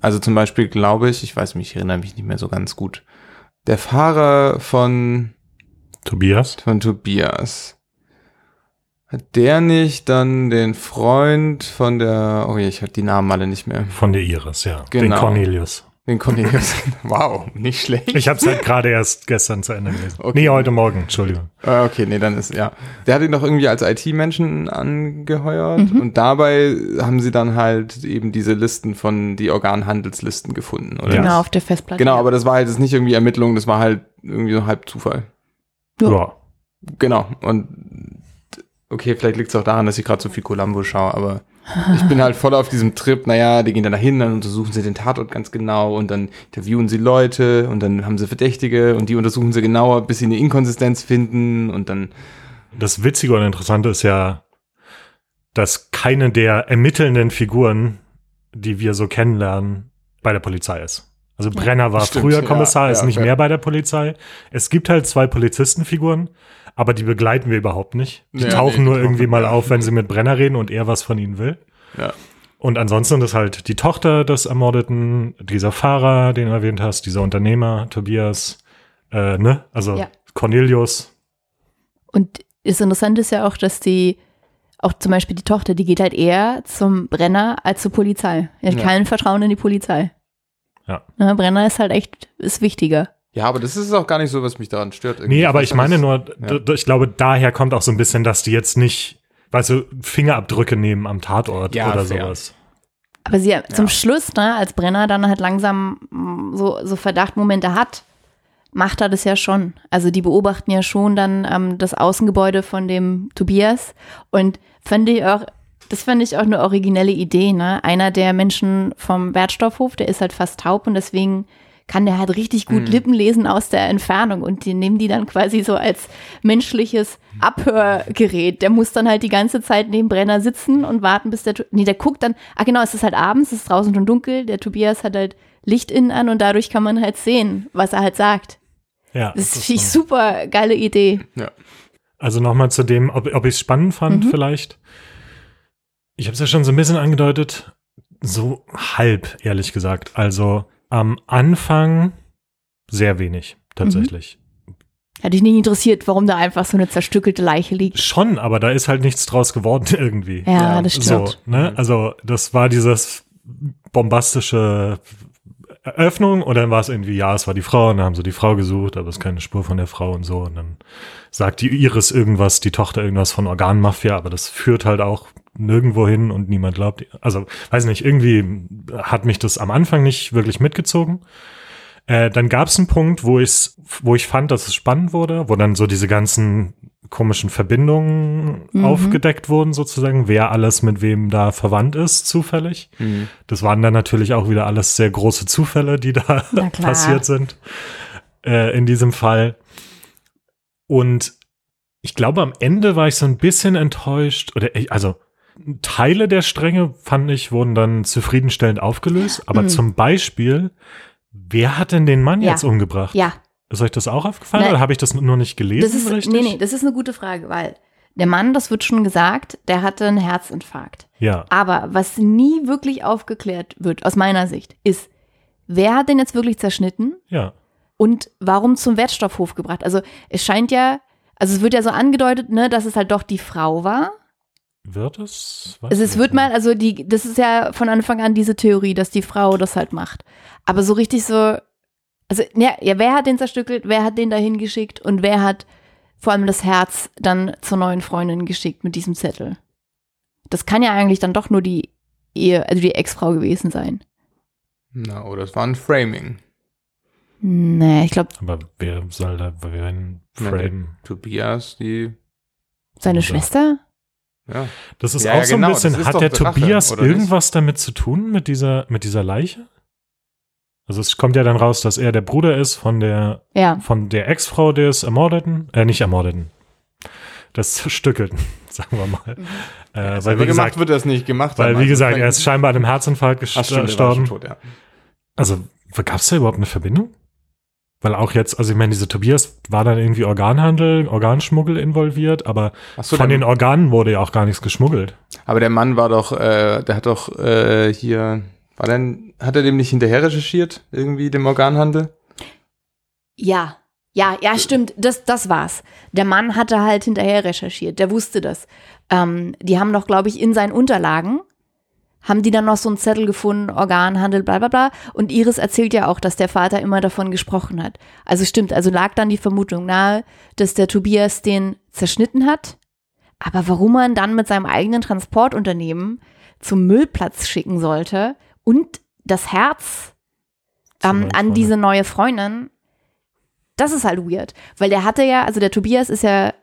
Also zum Beispiel glaube ich, ich weiß mich, ich erinnere mich nicht mehr so ganz gut. Der Fahrer von, Tobias? von Tobias. Hat der nicht dann den Freund von der, oh ja, ich habe die Namen alle nicht mehr. Von der Iris, ja. Den Genau. Cornelius. Den Cornelius. *laughs* wow, nicht schlecht. Ich habe es halt gerade erst gestern zu Ende gelesen. Okay. Nee, heute Morgen, Entschuldigung. Ah, Okay, nee, dann ist, ja. Der hat ihn doch irgendwie als IT-Menschen angeheuert und dabei haben sie dann halt eben diese Listen von, die Organhandelslisten gefunden, oder? Genau, auf der Festplatte. Genau, aber das war halt jetzt nicht irgendwie Ermittlung, das war halt irgendwie so halb Zufall. Ja. Ja. Genau, und okay, vielleicht liegt es auch daran, dass ich gerade so viel Columbo schaue, aber ich bin halt voll auf diesem Trip, naja, die gehen dann dahin, dann untersuchen sie den Tatort ganz genau und dann interviewen sie Leute und dann haben sie Verdächtige und die untersuchen sie genauer, bis sie eine Inkonsistenz finden und dann Das Witzige und Interessante ist ja, dass keine der ermittelnden Figuren, die wir so kennenlernen, bei der Polizei ist. Also Brenner war Stimmt, früher ja, Kommissar, ist ja, nicht ja. mehr bei der Polizei. Es gibt halt zwei Polizistenfiguren, aber die begleiten wir überhaupt nicht. Die Ja, tauchen nee, nur die irgendwie mal auf, wenn sie mit Brenner reden und er was von ihnen will. ja. Und ansonsten ist halt die Tochter des Ermordeten, dieser Fahrer, den du erwähnt hast, dieser Unternehmer, Tobias, äh, ne? Also Ja. Cornelius. Und das Interessante ist ja auch, dass die, auch zum Beispiel die Tochter, die geht halt eher zum Brenner als zur Polizei. Die hat Ja. kein Vertrauen in die Polizei. Ja. Ne, Brenner ist halt echt, ist wichtiger. Ja, aber das ist auch gar nicht so, was mich daran stört. irgendwie. Nee, aber ich ja, meine nur, ja. ich glaube, daher kommt auch so ein bisschen, dass die jetzt nicht, weißt du, Fingerabdrücke nehmen am Tatort Ja, oder fair. sowas. Aber sie zum Schluss, ne, als Brenner dann halt langsam mm, so, so Verdachtmomente hat, macht er das ja schon. Also die beobachten ja schon dann ähm, das Außengebäude von dem Tobias und fand ich auch, das fand ich auch eine originelle Idee, ne? Einer der Menschen vom Wertstoffhof, der ist halt fast taub und deswegen kann der halt richtig gut Lippen lesen aus der Entfernung und die nehmen die dann quasi so als menschliches Abhörgerät. Der muss dann halt die ganze Zeit neben Brenner sitzen und warten, bis der, nee, der guckt dann, ah genau, es ist halt abends, es ist draußen schon dunkel, der Tobias hat halt Licht innen an und dadurch kann man halt sehen, was er halt sagt. Ja. Das das ist so. super geile Idee. Ja. Also nochmal zu dem, ob, ob ich es spannend fand Mhm. vielleicht. Ich habe es ja schon so ein bisschen angedeutet, so halb, ehrlich gesagt. Also am Anfang sehr wenig, tatsächlich. Hat dich nicht interessiert, warum da einfach so eine zerstückelte Leiche liegt. Schon, aber da ist halt nichts draus geworden *laughs* irgendwie. Ja, Ja, das So, stimmt. ne? Also, das war dieses bombastische Eröffnung und dann war es irgendwie, ja, es war die Frau und dann haben sie die Frau gesucht, aber es ist keine Spur von der Frau und so. Und dann sagt die Iris irgendwas, die Tochter irgendwas von Organmafia, aber das führt halt auch nirgendwo hin und niemand glaubt. Also, weiß nicht, irgendwie hat mich das am Anfang nicht wirklich mitgezogen. Äh, dann gab es einen Punkt, wo ich's, wo ich fand, dass es spannend wurde, wo dann so diese ganzen komischen Verbindungen Mhm. aufgedeckt wurden, sozusagen, wer alles mit wem da verwandt ist, zufällig. Mhm. Das waren dann natürlich auch wieder alles sehr große Zufälle, die da *laughs* passiert sind äh, in diesem Fall. Und ich glaube, am Ende war ich so ein bisschen enttäuscht, oder ich- also Teile der Stränge, fand ich, wurden dann zufriedenstellend aufgelöst. Aber Mhm. zum Beispiel, wer hat denn den Mann Ja. jetzt umgebracht? Ja, Ist euch das auch aufgefallen Nein. oder habe ich das nur nicht gelesen? das ist, richtig? nee, nee, das ist eine gute Frage, weil der Mann, das wird schon gesagt, der hatte einen Herzinfarkt. Ja, Aber was nie wirklich aufgeklärt wird, aus meiner Sicht, ist, wer hat den jetzt wirklich zerschnitten ja. und warum zum Wertstoffhof gebracht? Also es scheint ja, also es wird ja so angedeutet, ne, dass es halt doch die Frau war. Wird es? Weiß Also es wird mal, also die, das ist ja von Anfang an diese Theorie, dass die Frau das halt macht. Aber so richtig so, also ja, ja wer hat den zerstückelt, wer hat den dahin geschickt und wer hat vor allem das Herz dann zur neuen Freundin geschickt mit diesem Zettel? Das kann ja eigentlich dann doch nur die Ehe, also die Ex-Frau gewesen sein. Na, oh, das war ein Framing. Nee, ich glaube, Aber wer soll da, wer ein Frame? Tobias, die, seine Oder- Schwester? Ja. Das ist Ja, auch ja, so ein genau, bisschen, das ist hat der Rache, Tobias oder nicht? irgendwas damit zu tun mit dieser, mit dieser Leiche? Also es kommt ja dann raus, dass er der Bruder ist von der, Ja. von der Ex-Frau des Ermordeten, äh, nicht Ermordeten, das zerstückelten, *laughs* sagen wir mal. Äh, weil, Weil wie gemacht gesagt, wird das nicht gemacht. weil, wie gesagt, er ist scheinbar an einem Herzinfarkt gestorben. tot, ja. Also, gab es da überhaupt eine Verbindung? Weil auch jetzt, also ich meine, diese Tobias war dann irgendwie Organhandel, Organschmuggel involviert, aber so, von den Organen wurde ja auch gar nichts geschmuggelt. Aber der Mann war doch, äh, der hat doch äh, hier, war denn, hat er dem nicht hinterher recherchiert, irgendwie dem Organhandel? Ja, ja, ja, stimmt. Das, das war's. Der Mann hatte halt hinterher recherchiert. Der wusste das. Ähm, die haben noch, glaube ich, in seinen Unterlagen haben die dann noch so einen Zettel gefunden, Organhandel, bla bla bla. Und Iris erzählt ja auch, dass der Vater immer davon gesprochen hat. Also stimmt, also lag dann die Vermutung nahe, dass der Tobias den zerschnitten hat. Aber warum man dann mit seinem eigenen Transportunternehmen zum Müllplatz schicken sollte und das Herz ähm, an diese neue Freundin, das ist halt weird. Weil der hatte ja, also der Tobias ist ja,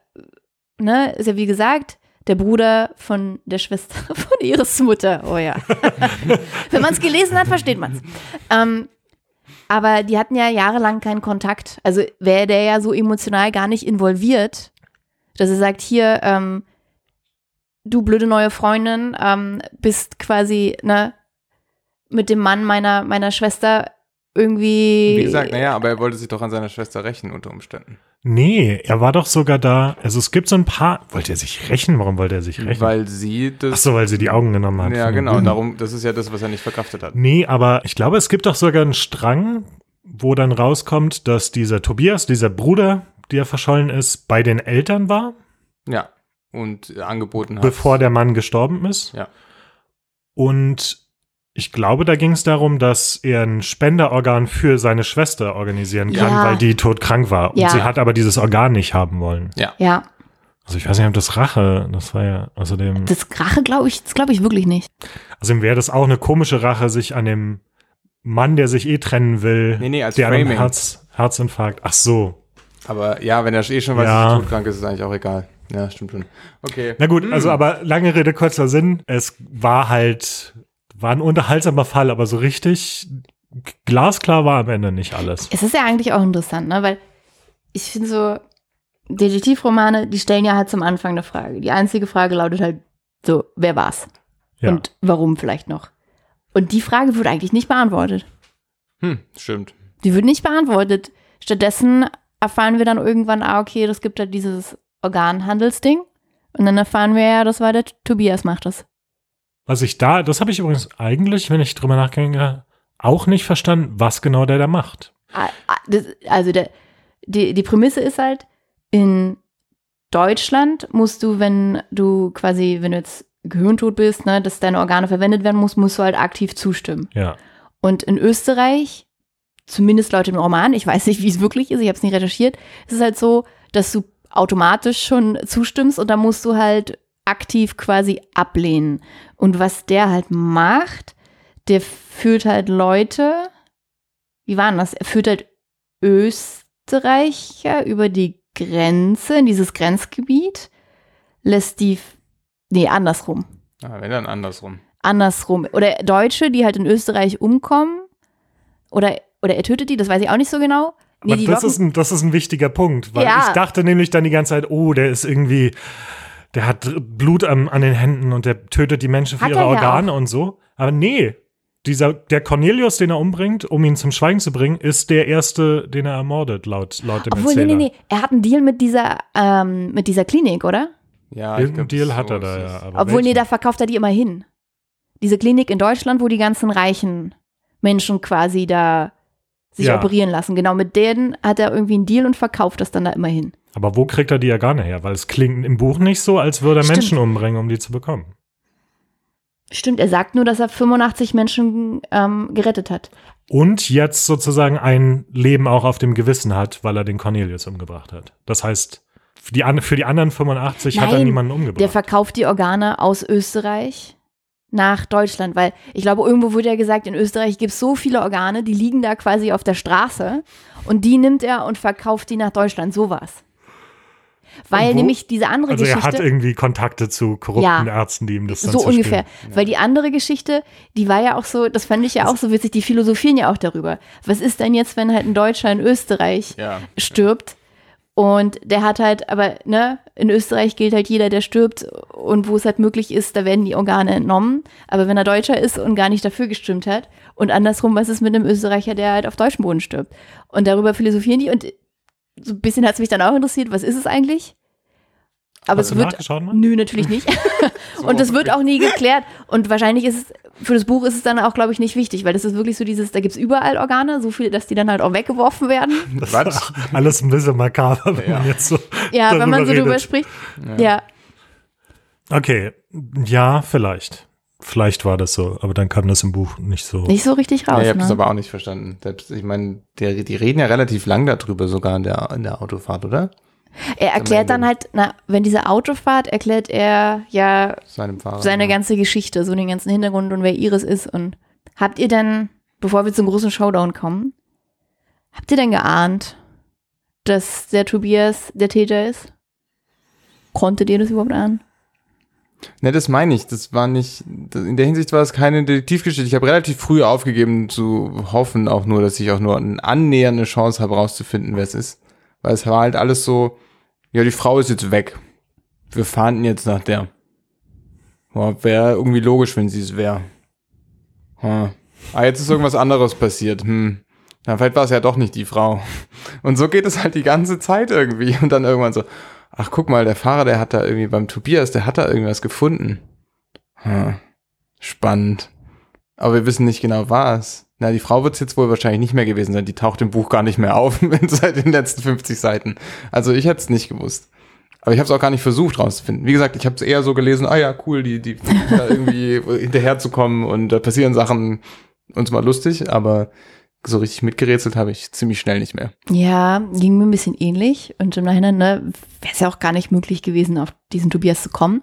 ne, ist ja wie gesagt, der Bruder von der Schwester *laughs* von Iris Mutter. Oh ja. *laughs* Wenn man es gelesen hat, versteht man es. Ähm, aber die hatten ja jahrelang keinen Kontakt. Also wäre der ja so emotional gar nicht involviert, dass er sagt, hier, ähm, du blöde neue Freundin, ähm, bist quasi, ne, mit dem Mann meiner, meiner Schwester irgendwie. Wie gesagt, naja, aber er wollte sich doch an seiner Schwester rächen unter Umständen. Nee, er war doch sogar da. Also es gibt so ein paar. Wollte er sich rächen? Warum wollte er sich rächen? Weil sie das. Ach so, weil sie die Augen genommen hat. ja, genau, Blumen. darum, das ist ja das, was er nicht verkraftet hat. Nee, aber ich glaube, es gibt doch sogar einen Strang, wo dann rauskommt, dass dieser Tobias, dieser Bruder, der verschollen ist, bei den Eltern war, Ja. Und angeboten hat. bevor der Mann gestorben ist. Ja. Und ich glaube, da ging es darum, dass er ein Spenderorgan für seine Schwester organisieren kann, Ja. weil die todkrank war. Und Ja. sie hat aber dieses Organ nicht haben wollen. Ja, Also ich weiß nicht, ob das Rache, das war ja außerdem. das Rache glaube ich, das glaube ich wirklich nicht. Also wäre das auch eine komische Rache, sich an dem Mann, der sich eh trennen will, Nee, nee, als der Framing. Herz, Herzinfarkt. Ach so. Aber ja, wenn er eh schon weiß, Ja. dass er todkrank ist, ist eigentlich auch egal. Ja, stimmt schon. Okay. Na gut, also aber lange Rede, kurzer Sinn. Es war halt, war ein unterhaltsamer Fall, aber so richtig glasklar war am Ende nicht alles. Es ist ja eigentlich auch interessant, ne? Weil ich finde so, Detektivromane, die stellen ja halt zum Anfang eine Frage. Die einzige Frage lautet halt so, wer war's? Ja. Und warum vielleicht noch? Und die Frage wird eigentlich nicht beantwortet. Hm, stimmt. Die wird nicht beantwortet. Stattdessen erfahren wir dann irgendwann, ah, okay, das gibt halt dieses Organhandelsding. Und dann erfahren wir ja, das war der Tobias macht das. Was ich da, das habe ich übrigens eigentlich, wenn ich drüber nachdenke, auch nicht verstanden, was genau der da macht. Ah, ah, also der, die, die Prämisse ist halt, in Deutschland musst du, wenn du quasi, wenn du jetzt gehirntot bist, ne, dass deine Organe verwendet werden muss, musst du halt aktiv zustimmen. Ja. Und in Österreich, zumindest laut dem Roman, ich weiß nicht, wie es wirklich ist, ich habe es nicht recherchiert, ist es halt so, dass du automatisch schon zustimmst und da musst du halt aktiv quasi ablehnen. Und was der halt macht, der führt halt Leute, wie waren das? Er führt halt Österreicher über die Grenze, in dieses Grenzgebiet, lässt die, nee, andersrum Ah, wenn dann andersrum. andersrum. Oder Deutsche, die halt in Österreich umkommen. Oder, oder er tötet die, das weiß ich auch nicht so genau. Nee, das ist, ein, das ist ein wichtiger Punkt, weil Ja. ich dachte nämlich dann die ganze Zeit, oh, der ist irgendwie, der hat Blut am, an den Händen und der tötet die Menschen für Hat ihre er ja Organe und so. Aber nee, dieser, der Cornelius, den er umbringt, um ihn zum Schweigen zu bringen, ist der erste, den er ermordet, laut, laut dem Obwohl, nee, Erzähler. nee, nee. Er hat einen Deal mit dieser, ähm, mit dieser Klinik, oder? Ja, Irgendeinen Deal so hat er ist da, ja. Aber Obwohl, nee, welchen? da verkauft er die immer hin. Diese Klinik in Deutschland, wo die ganzen reichen Menschen quasi da sich Ja. operieren lassen. Genau, mit denen hat er irgendwie einen Deal und verkauft das dann da immer hin. Aber wo kriegt er die Organe her? Weil es klingt im Buch nicht so, als würde er Stimmt. Menschen umbringen, um die zu bekommen. Stimmt, er sagt nur, dass er 85 Menschen ähm, gerettet hat. Und jetzt sozusagen ein Leben auch auf dem Gewissen hat, weil er den Cornelius umgebracht hat. Das heißt, für die, für die anderen 85 hat er Nein, niemanden Der umgebracht. verkauft die Organe aus Österreich nach Deutschland, weil ich glaube, irgendwo wurde ja gesagt, in Österreich gibt es so viele Organe, die liegen da quasi auf der Straße und die nimmt er und verkauft die nach Deutschland. So war's. Weil wo- nämlich diese andere Also er hat Geschichte. irgendwie Kontakte zu korrupten Ja. Ärzten, die ihm das dann So ungefähr. Weil die andere Geschichte, die war ja auch so, das fand ich ja auch so witzig, die philosophieren ja auch darüber. Was ist denn jetzt, wenn halt ein Deutscher in Österreich Ja. stirbt Und der hat halt, aber ne, in Österreich gilt halt jeder, der stirbt und wo es halt möglich ist, da werden die Organe entnommen. Aber wenn er Deutscher ist und gar nicht dafür gestimmt hat und andersrum, was ist mit einem Österreicher, der halt auf deutschem Boden stirbt? Und darüber philosophieren die und so ein bisschen hat es mich dann auch interessiert, was ist es eigentlich? Aber Hast es du wird, nö, natürlich nicht. *laughs* und das wird auch nie geklärt. Und wahrscheinlich ist es, für das Buch ist es dann auch, glaube ich, nicht wichtig, weil das ist wirklich so dieses, da gibt es überall Organe, so viele, dass die dann halt auch weggeworfen werden. *laughs* Das Was? ist alles ein bisschen makaber, wenn Ja. man jetzt so. Ja, wenn man so redet. drüber spricht. Ja. Okay, ja, vielleicht. Vielleicht war das so, aber dann kam das im Buch nicht so. nicht so richtig Ja, raus. ich habe das ne? aber auch nicht verstanden. Selbst, ich meine, die reden ja relativ lang darüber sogar in der, in der Autofahrt, oder? Er erklärt dann halt, na, wenn diese Autofahrt erklärt er ja Fahrer. seine ganze Geschichte, so den ganzen Hintergrund und wer Iris ist. Und habt ihr dann, bevor wir zum großen Showdown kommen, habt ihr denn geahnt, dass der Tobias der Täter ist? Konntet ihr das überhaupt ahnen? Ne, das meine ich. Das war nicht, in der Hinsicht war es keine Detektivgeschichte. Ich habe relativ früh aufgegeben zu hoffen auch nur, dass ich auch nur eine annähernde Chance habe rauszufinden, wer es ist. Weil es war halt alles so, ja, die Frau ist jetzt weg. Wir fahnden jetzt nach der. Ja, wäre irgendwie logisch, wenn sie es wäre. Hm. Ah, jetzt ist irgendwas anderes passiert. Hm. Na, vielleicht war es ja doch nicht die Frau. Und so geht es halt die ganze Zeit irgendwie. Und dann irgendwann so, ach guck mal, der Fahrer, der hat da irgendwie beim Tobias, der hat da irgendwas gefunden. Hm. Spannend. Aber wir wissen nicht genau was. Na, die Frau wird es jetzt wohl wahrscheinlich nicht mehr gewesen sein. Die taucht im Buch gar nicht mehr auf *laughs* seit den letzten 50 Seiten. Also ich hätte es nicht gewusst. Aber ich habe es auch gar nicht versucht rauszufinden. Wie gesagt, ich habe es eher so gelesen, ah ja, cool, die, die da irgendwie *laughs* hinterherzukommen und da passieren Sachen uns mal lustig, aber so richtig mitgerätselt habe ich ziemlich schnell nicht mehr. Ja, ging mir ein bisschen ähnlich. Und im Nachhinein ne, wäre es ja auch gar nicht möglich gewesen, auf diesen Tobias zu kommen.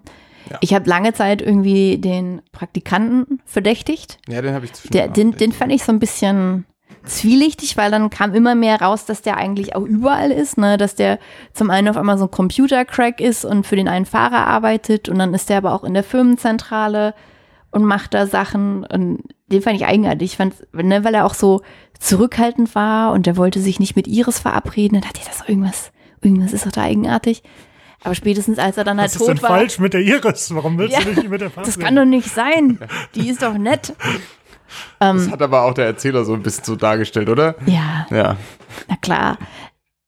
Ja. Ich habe lange Zeit irgendwie den Praktikanten verdächtigt. Ja, den habe ich Der, den, den fand ich so ein bisschen zwielichtig, weil dann kam immer mehr raus, dass der eigentlich auch überall ist, ne? dass der zum einen auf einmal so ein Computer-Crack ist und für den einen Fahrer arbeitet und dann ist der aber auch in der Firmenzentrale und macht da Sachen und den fand ich eigenartig, ich fand, ne, weil er auch so zurückhaltend war und der wollte sich nicht mit Iris verabreden, dann dachte ich, das ist irgendwas, irgendwas ist doch da eigenartig. Aber spätestens als er dann halt Was ist denn tot war, falsch mit der Iris? Warum willst Ja, du nicht mit der das kann doch nicht sein. Die ist doch nett. *laughs* Das hat aber auch der Erzähler so ein bisschen so dargestellt, oder? Ja, Ja. na klar.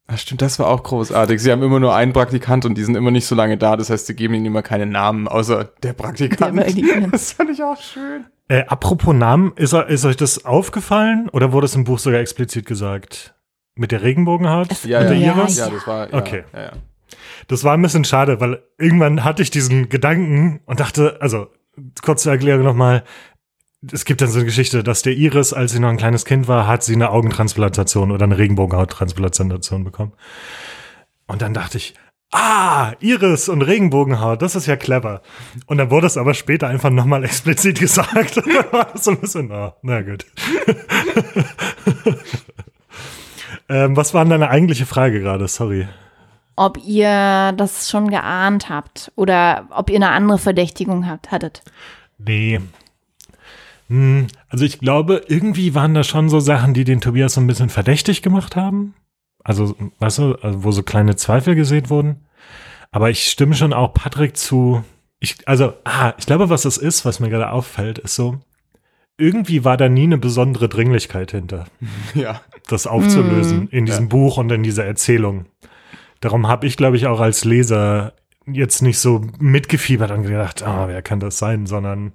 Ach, stimmt, das war auch großartig. Sie haben immer nur einen Praktikant und die sind immer nicht so lange da. Das heißt, sie geben ihnen immer keine Namen, außer der Praktikant. Der. *laughs* Das fand ich auch schön. Äh, apropos Namen, ist, ist euch das aufgefallen oder wurde es im Buch sogar explizit gesagt? Mit der Regenbogenhaut? Ja, mit der ja, Iris? ja, das war. Ja, Okay. Ja, ja. Das war ein bisschen schade, weil irgendwann hatte ich diesen Gedanken und dachte, also kurze Erklärung nochmal, es gibt dann so eine Geschichte, dass der Iris, als sie noch ein kleines Kind war, hat sie eine Augentransplantation oder eine Regenbogenhauttransplantation bekommen. Und dann dachte ich, ah, Iris und Regenbogenhaut, das ist ja clever. Und dann wurde es aber später einfach nochmal explizit *laughs* gesagt. War so ein bisschen, ah, na gut. *laughs* ähm, was war denn deine eigentliche Frage gerade? Sorry. Ob ihr das schon geahnt habt oder ob ihr eine andere Verdächtigung habt, hattet. Nee. Hm, also ich glaube, irgendwie waren da schon so Sachen, die den Tobias so ein bisschen verdächtig gemacht haben. Also, weißt du, also wo so kleine Zweifel gesät wurden. Aber ich stimme schon auch Patrick zu. Ich, also, ah, ich glaube, was das ist, was mir gerade auffällt, ist so, irgendwie war da nie eine besondere Dringlichkeit hinter, *laughs* ja. das aufzulösen Mm. in diesem Buch und in dieser Erzählung. Darum habe ich, glaube ich, auch als Leser jetzt nicht so mitgefiebert und gedacht, ah, wer kann das sein, sondern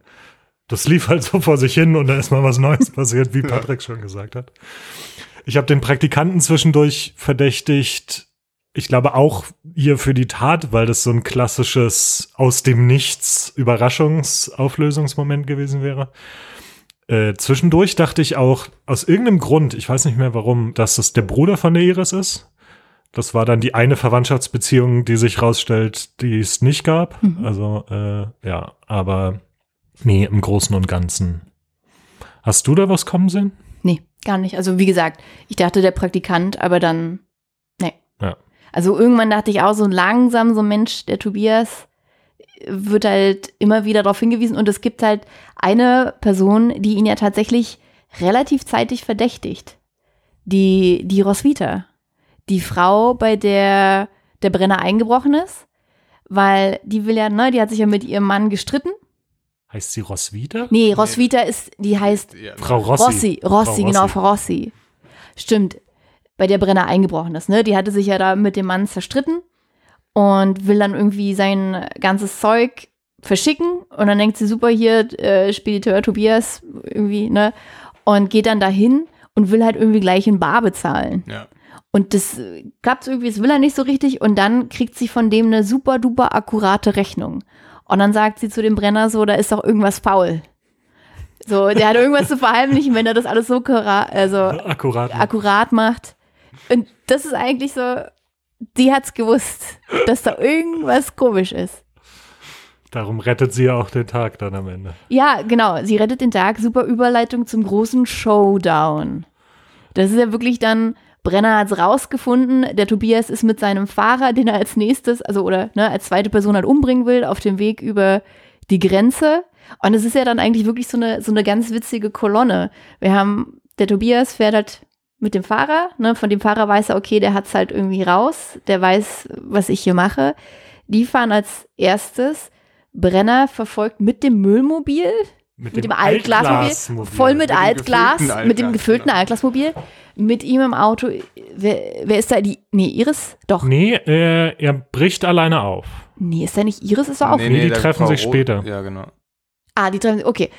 das lief halt so vor sich hin und da ist mal was Neues *laughs* passiert, wie Patrick schon gesagt hat. Ich habe den Praktikanten zwischendurch verdächtigt. Ich glaube auch hier für die Tat, weil das so ein klassisches aus dem Nichts Überraschungsauflösungsmoment gewesen wäre. Äh, zwischendurch dachte ich auch aus irgendeinem Grund, ich weiß nicht mehr warum, dass das der Bruder von der Iris ist. Das war dann die eine Verwandtschaftsbeziehung, die sich rausstellt, die es nicht gab. Also äh, ja, aber nee, im Großen und Ganzen. Hast du da was kommen sehen? Nee, gar nicht. Also wie gesagt, ich dachte der Praktikant, aber dann, nee. Ja. Also irgendwann dachte ich auch so langsam, so Mensch, der Tobias wird halt immer wieder darauf hingewiesen und es gibt halt eine Person, die ihn ja tatsächlich relativ zeitig verdächtigt. Die, die Roswitha. Die Frau, bei der der Brenner eingebrochen ist, weil die will ja, ne, die hat sich ja mit ihrem Mann gestritten. Heißt sie Roswitha? Nee, Roswitha ist, die heißt Ja, Frau Rossi. Rossi, Rossi, Frau genau, Rossi. Frau Rossi. Stimmt, bei der Brenner eingebrochen ist, ne? Die hatte sich ja da mit dem Mann zerstritten und will dann irgendwie sein ganzes Zeug verschicken und dann denkt sie, super, hier, äh, Spediteur Tobias, irgendwie, ne? Und geht dann dahin und will halt irgendwie gleich in Bar bezahlen. Ja. Und das äh, klappt irgendwie, das will er nicht so richtig. Und dann kriegt sie von dem eine super duper akkurate Rechnung. Und dann sagt sie zu dem Brenner so, da ist doch irgendwas faul. So, der hat irgendwas zu verheimlichen, wenn er das alles so also Akkurat. akkurat macht. Und das ist eigentlich so, die hat's gewusst, dass da irgendwas komisch ist. Darum rettet sie ja auch den Tag dann am Ende. Ja, genau. Sie rettet den Tag. Super Überleitung zum großen Showdown. Das ist ja wirklich dann, Brenner hat's rausgefunden. Der Tobias ist mit seinem Fahrer, den er als nächstes, also oder ne, als zweite Person halt umbringen will, auf dem Weg über die Grenze. Und es ist ja dann eigentlich wirklich so eine, so eine ganz witzige Kolonne. Wir haben, der Tobias fährt halt mit dem Fahrer, ne, von dem Fahrer weiß er, okay, der hat's halt irgendwie raus, der weiß, was ich hier mache. Die fahren als erstes. Brenner verfolgt mit dem Müllmobil, mit, dem Altglasmobil, Altglasmobil. voll mit, Mit dem Altglas, mit dem gefüllten genau. Altglasmobil, mit ihm im Auto. Wer, wer ist da? Die, nee, Iris? Doch. Nee, Nee, äh, er bricht alleine auf. ist da nicht Iris? Ist er auch? Nee, die der treffen sich später. Ja, genau. Ah, die treffen Okay.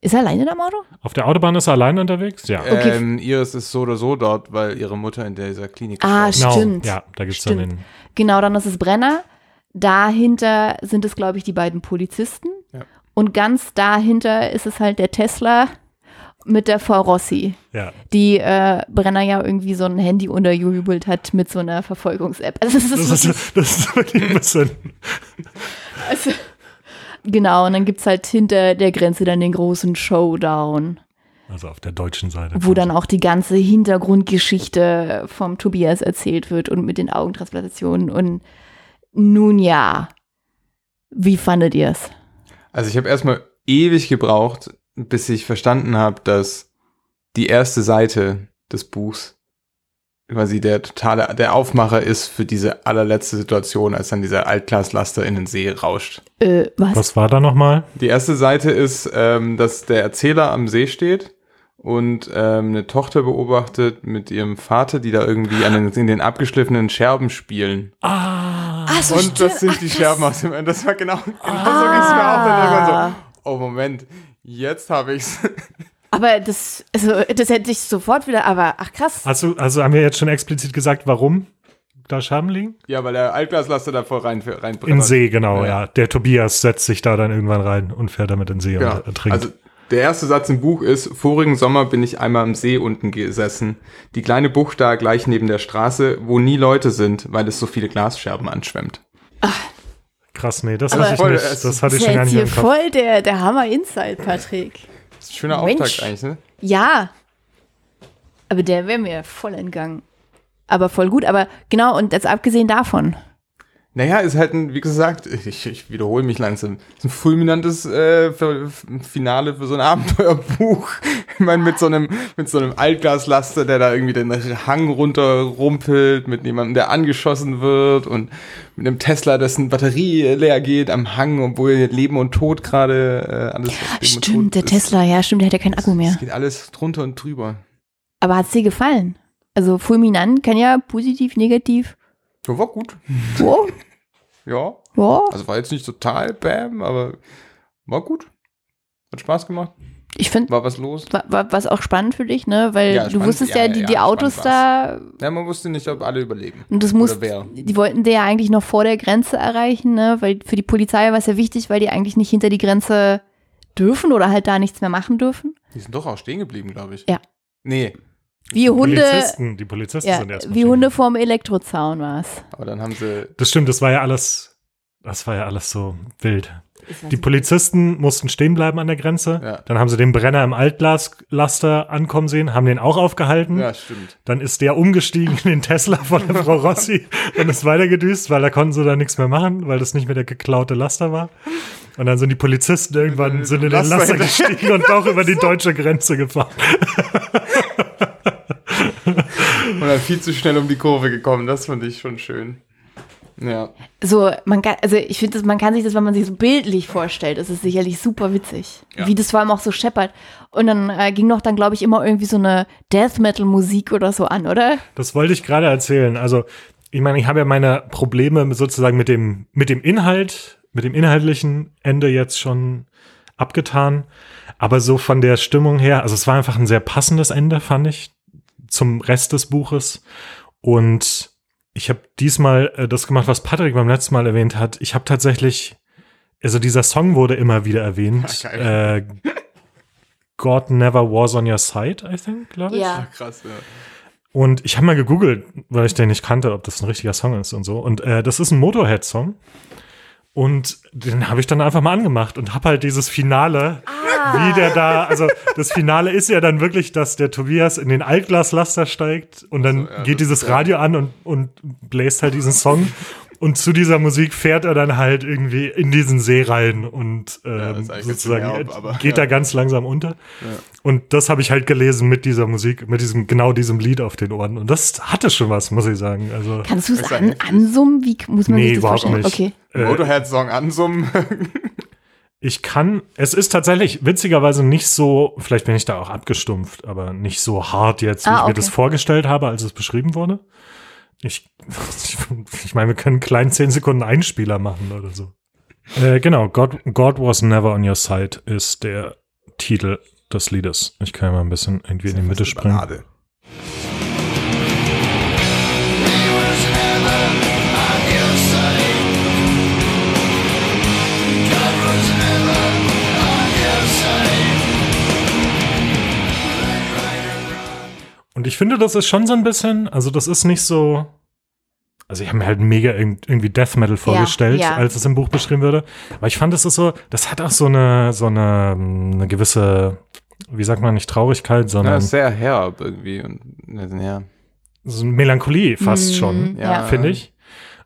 Ist er alleine in am Auto? Auf der Autobahn ist er allein unterwegs? Ja. Okay. Ähm, Iris ist so oder so dort, weil ihre Mutter in dieser Klinik Ah, gestorben Genau. stimmt. Ja, da gibt's dann Stimmt. den. Genau, dann ist es Brenner. Dahinter sind es, glaube ich, die beiden Polizisten. Ja. Und ganz dahinter ist es halt der Tesla mit der Frau Rossi, Ja. die äh, Brenner ja irgendwie so ein Handy untergejubelt hat mit so einer Verfolgungs-App. Also das ist Das ist, das ist wirklich ein bisschen. *laughs* also, genau, und dann gibt es halt hinter der Grenze dann den großen Showdown, Also auf der deutschen Seite. wo dann auch die ganze Hintergrundgeschichte vom Tobias erzählt wird und mit den Augentransplantationen. Und nun ja, wie fandet ihr es? Also ich habe erstmal ewig gebraucht, bis ich verstanden habe, dass die erste Seite des Buchs quasi der totale, der Aufmacher ist für diese allerletzte Situation, als dann dieser Altglaslaster in den See rauscht. Äh, was? Was war da nochmal? Die erste Seite ist, ähm, dass der Erzähler am See steht und ähm, eine Tochter beobachtet mit ihrem Vater, die da irgendwie an den, in den abgeschliffenen Scherben spielen. Ah. Ach so, und das sind Ach, die das- Scherben aus dem Das war genau, genau so ging's mir auch. Dann irgendwann Ah. so, oh Moment, jetzt habe ich's. *laughs* Aber das, also, das hätte ich sofort wieder, aber ach krass. Hast du, also haben wir jetzt schon explizit gesagt, warum da Scherben liegen? Ja, weil der Altglaslaster da voll rein, rein In See, genau, Ja. ja. Der Tobias setzt sich da dann irgendwann rein und fährt damit in den See Ja. und ertrinkt. Also der erste Satz im Buch ist, vorigen Sommer bin ich einmal am See unten gesessen. Die kleine Bucht da gleich neben der Straße, wo nie Leute sind, weil es so viele Glasscherben anschwemmt. Krass, nee, das Aber- hatte ich Voll, nicht. es- Das hatte Das ich ist schon ja gar nicht hier im Kopf. voll der, der Hammer-Insight, Patrick. Das ist ein schöner Mensch. Auftakt eigentlich, ne? Ja. Aber der wäre mir voll entgangen. Aber voll gut. Aber genau, und jetzt abgesehen davon. Naja, ist halt ein, wie gesagt, ich, ich wiederhole mich langsam, ist ein fulminantes äh, für, Finale für so ein Abenteuerbuch. *laughs* Ich meine, mit so einem, mit so einem Altglaslaster, der da irgendwie den Hang runterrumpelt, mit jemandem, der angeschossen wird und mit einem Tesla, dessen Batterie leer geht am Hang, obwohl Leben und Tod gerade äh, alles Stimmt, der ist. Tesla, ja, stimmt, der hat ja keinen Akku mehr. Es geht alles drunter und drüber. Aber hat's dir gefallen? Also fulminant kann ja positiv, negativ. Ja, war gut. Wow, Ja. *laughs* wow. Also war jetzt nicht total Bam, aber war gut. Hat Spaß gemacht. Ich finde, War was los. war, war was auch spannend für dich, ne? Weil Ja, du spannend, wusstest ja, ja, ja, die, ja, die Autos da Ja, man wusste nicht, ob alle überleben. Und das muss, die wollten der ja eigentlich noch vor der Grenze erreichen, ne? Weil für die Polizei war es ja wichtig, weil die eigentlich nicht hinter die Grenze dürfen oder halt da nichts mehr machen dürfen. Die sind doch auch stehen geblieben, glaube ich. Ja. Nee, Wie Hunde, Polizisten, die Polizisten ja, sind erstmal wie. Hunde vorm Elektrozaun war es. aber dann haben sie. Das stimmt, das war ja alles, das war ja alles so wild. Die Polizisten mussten stehen bleiben an der Grenze. Ja. Dann haben sie den Brenner im Altglaslaster ankommen sehen, haben den auch aufgehalten. Ja, stimmt. Dann ist der umgestiegen in den Tesla von der Frau Rossi und ist weitergedüst, weil da konnten sie da nichts mehr machen, weil das nicht mehr der geklaute Laster war. Und dann sind die Polizisten irgendwann sind in den Laster gestiegen und *laughs* auch über die deutsche Grenze gefahren. Und dann viel zu schnell um die Kurve gekommen. Das fand ich schon schön. Ja. So, man kann, also ich finde, man kann sich das, wenn man sich so bildlich vorstellt, ist es sicherlich super witzig. Ja. Wie das vor allem auch so scheppert. Und dann äh, ging doch dann, glaube ich, immer irgendwie so eine Death Metal Musik oder so an, oder? Das wollte ich gerade erzählen. Also, ich meine, ich habe ja meine Probleme sozusagen mit dem, mit dem Inhalt, mit dem inhaltlichen Ende jetzt schon abgetan. Aber so von der Stimmung her, also es war einfach ein sehr passendes Ende, fand ich, zum Rest des Buches. Und ich habe diesmal äh, das gemacht, was Patrick beim letzten Mal erwähnt hat. Ich habe tatsächlich, also dieser Song wurde immer wieder erwähnt. Ja, äh, God Never Was on Your Side, I think, glaube ich. Ja. krass, ja. Und ich habe mal gegoogelt, weil ich den nicht kannte, ob das ein richtiger Song ist und so. Und äh, das ist ein Motorhead-Song. Und den habe ich dann einfach mal angemacht und habe halt dieses Finale, wie der da, also das Finale ist ja dann wirklich, dass der Tobias in den Altglaslaster steigt und dann Ach so, ja, geht dieses ja- Radio an und, und bläst halt diesen Song. Und zu dieser Musik fährt er dann halt irgendwie in diesen See rein und Ja, ähm, jetzt sozusagen derb, aber- geht ja. da ganz langsam unter. Ja. Und das habe ich halt gelesen mit dieser Musik, mit diesem, genau diesem Lied auf den Ohren. Und das hatte schon was, muss ich sagen. Also, Kannst du es ja an, ansummen? Wie muss man Nee, sich das überhaupt vorstellen? nicht. Okay. äh, Motorhead-Song ansummen. *laughs* ich kann, es ist tatsächlich witzigerweise nicht so, vielleicht bin ich da auch abgestumpft, aber nicht so hart jetzt, wie Ah, ich mir okay. das vorgestellt habe, als es beschrieben wurde. Ich, *laughs* ich meine, wir können einen kleinen 10 Sekunden Einspieler machen oder so. Äh, genau, God, God Was Never on Your Side ist der Titel des Liedes. Ich kann ja mal ein bisschen irgendwie in die Mitte springen. Ballade. Und ich finde, das ist schon so ein bisschen, also das ist nicht so. Also ich habe mir halt mega irg- irgendwie Death Metal vorgestellt, ja. als es im Buch beschrieben würde. Aber ich fand, es ist so, das hat auch so eine, so eine, eine gewisse, wie sagt man, nicht Traurigkeit, Ja, sondern ist sehr herb irgendwie. Und, ja. so eine Melancholie fast Mhm, schon, ja. finde ich.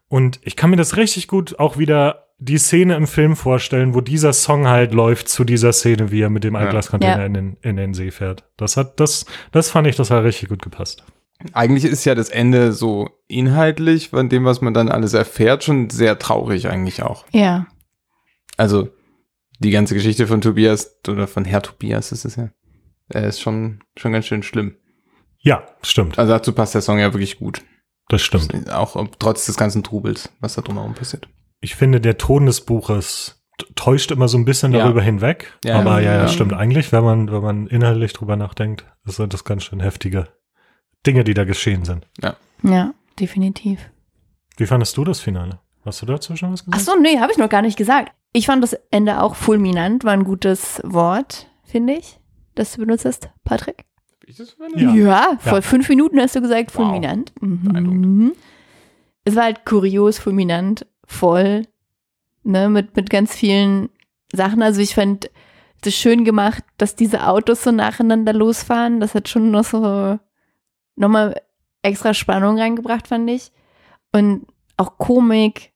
Und ich kann mir das richtig gut auch wieder die Szene im Film vorstellen, wo dieser Song halt läuft zu dieser Szene, wie er mit dem Altglascontainer Ja. in, den, in den See fährt. Das hat, das, das fand ich, das hat richtig gut gepasst. Eigentlich ist ja das Ende so inhaltlich von dem, was man dann alles erfährt, schon sehr traurig eigentlich auch. Ja. Also die ganze Geschichte von Tobias oder von Herr Tobias ist es ja. Er ist schon, schon ganz schön schlimm. Ja, stimmt. Also dazu passt der Song ja wirklich gut. Das stimmt. Auch trotz des ganzen Trubels, was da drumherum passiert. Ich finde, der Ton des Buches täuscht immer so ein bisschen Ja. darüber hinweg. Ja, aber ja, ja, ja. stimmt. Eigentlich, wenn man, wenn man inhaltlich drüber nachdenkt, sind das ganz schön heftige Dinge, die da geschehen sind. Ja, definitiv. Wie fandest du das Finale? Hast du dazu schon was Ach gesagt? so, nee, habe ich noch gar nicht gesagt. Ich fand das Ende auch fulminant, war ein gutes Wort, finde ich, das du benutzt hast, Patrick. Ich das Ja. vor Ja. fünf Minuten hast du gesagt, Wow. fulminant. Mhm. Beeindruckend. Es war halt kurios, fulminant, voll, ne, mit, mit ganz vielen Sachen. Also ich fand das schön gemacht, dass diese Autos so nacheinander losfahren. Das hat schon noch so nochmal extra Spannung reingebracht, fand ich. Und auch Komik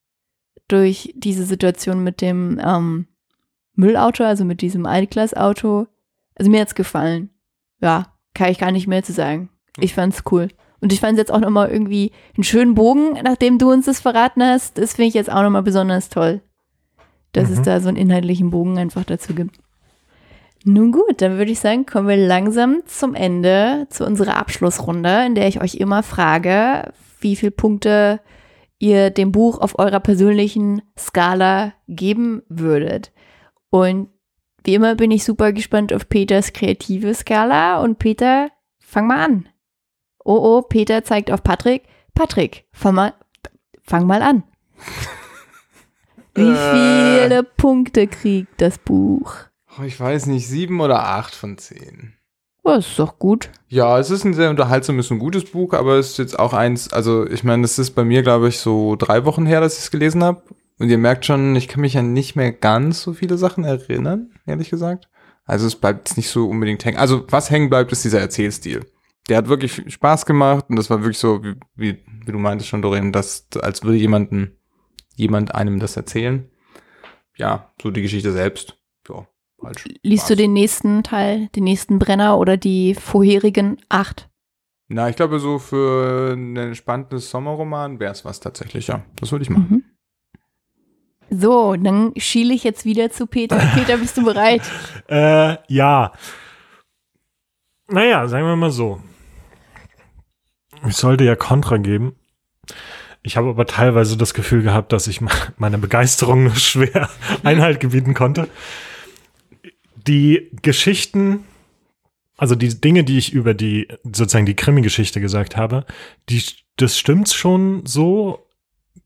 durch diese Situation mit dem ähm, Müllauto, also mit diesem Altglas-Auto. Also mir hat's gefallen. Ja, kann ich gar nicht mehr zu sagen. Ich fand's cool. Und ich fand jetzt auch nochmal irgendwie einen schönen Bogen, nachdem du uns das verraten hast. Das finde ich jetzt auch nochmal besonders toll. Dass es Mhm. da so einen inhaltlichen Bogen einfach dazu gibt. Nun gut, dann würde ich sagen, kommen wir langsam zum Ende, zu unserer Abschlussrunde, in der ich euch immer frage, wie viele Punkte ihr dem Buch auf eurer persönlichen Skala geben würdet. Und wie immer bin ich super gespannt auf Peters kreative Skala. Und Peter, fang mal an. Oh, oh, Peter zeigt auf Patrick. Patrick, fang mal, fang mal an. Wie Äh. viele Punkte kriegt das Buch? Oh, ich weiß nicht, sieben oder acht von zehn. Oh, das ist doch gut. Ja, es ist ein sehr unterhaltsames und gutes Buch, aber es ist jetzt auch eins, also ich meine, es ist bei mir, glaube ich, so drei Wochen her, dass ich es gelesen habe. Und ihr merkt schon, ich kann mich an nicht mehr ganz so viele Sachen erinnern, ehrlich gesagt. Also es bleibt jetzt nicht so unbedingt hängen. Also was hängen bleibt, ist dieser Erzählstil. Der hat wirklich Spaß gemacht und das war wirklich so, wie, wie, wie du meintest schon, Doreen, dass, als würde jemanden, jemand einem das erzählen. Ja, so die Geschichte selbst. Ja, halt Liest du den nächsten Teil, den nächsten Brenner oder die vorherigen acht? Na, ich glaube, so für einen entspannten Sommerroman wäre es was tatsächlich, ja. Das würde ich machen. Mhm. So, dann schiele ich jetzt wieder zu Peter. *laughs* Peter, bist du bereit? Äh, ja. Naja, sagen wir mal so. Ich sollte ja Kontra geben. Ich habe aber teilweise das Gefühl gehabt, dass ich meiner Begeisterung nur schwer *laughs* Einhalt gebieten konnte. Die Geschichten also die Dinge, die ich über die, sozusagen die Krimi-Geschichte gesagt habe, die, das stimmt schon so.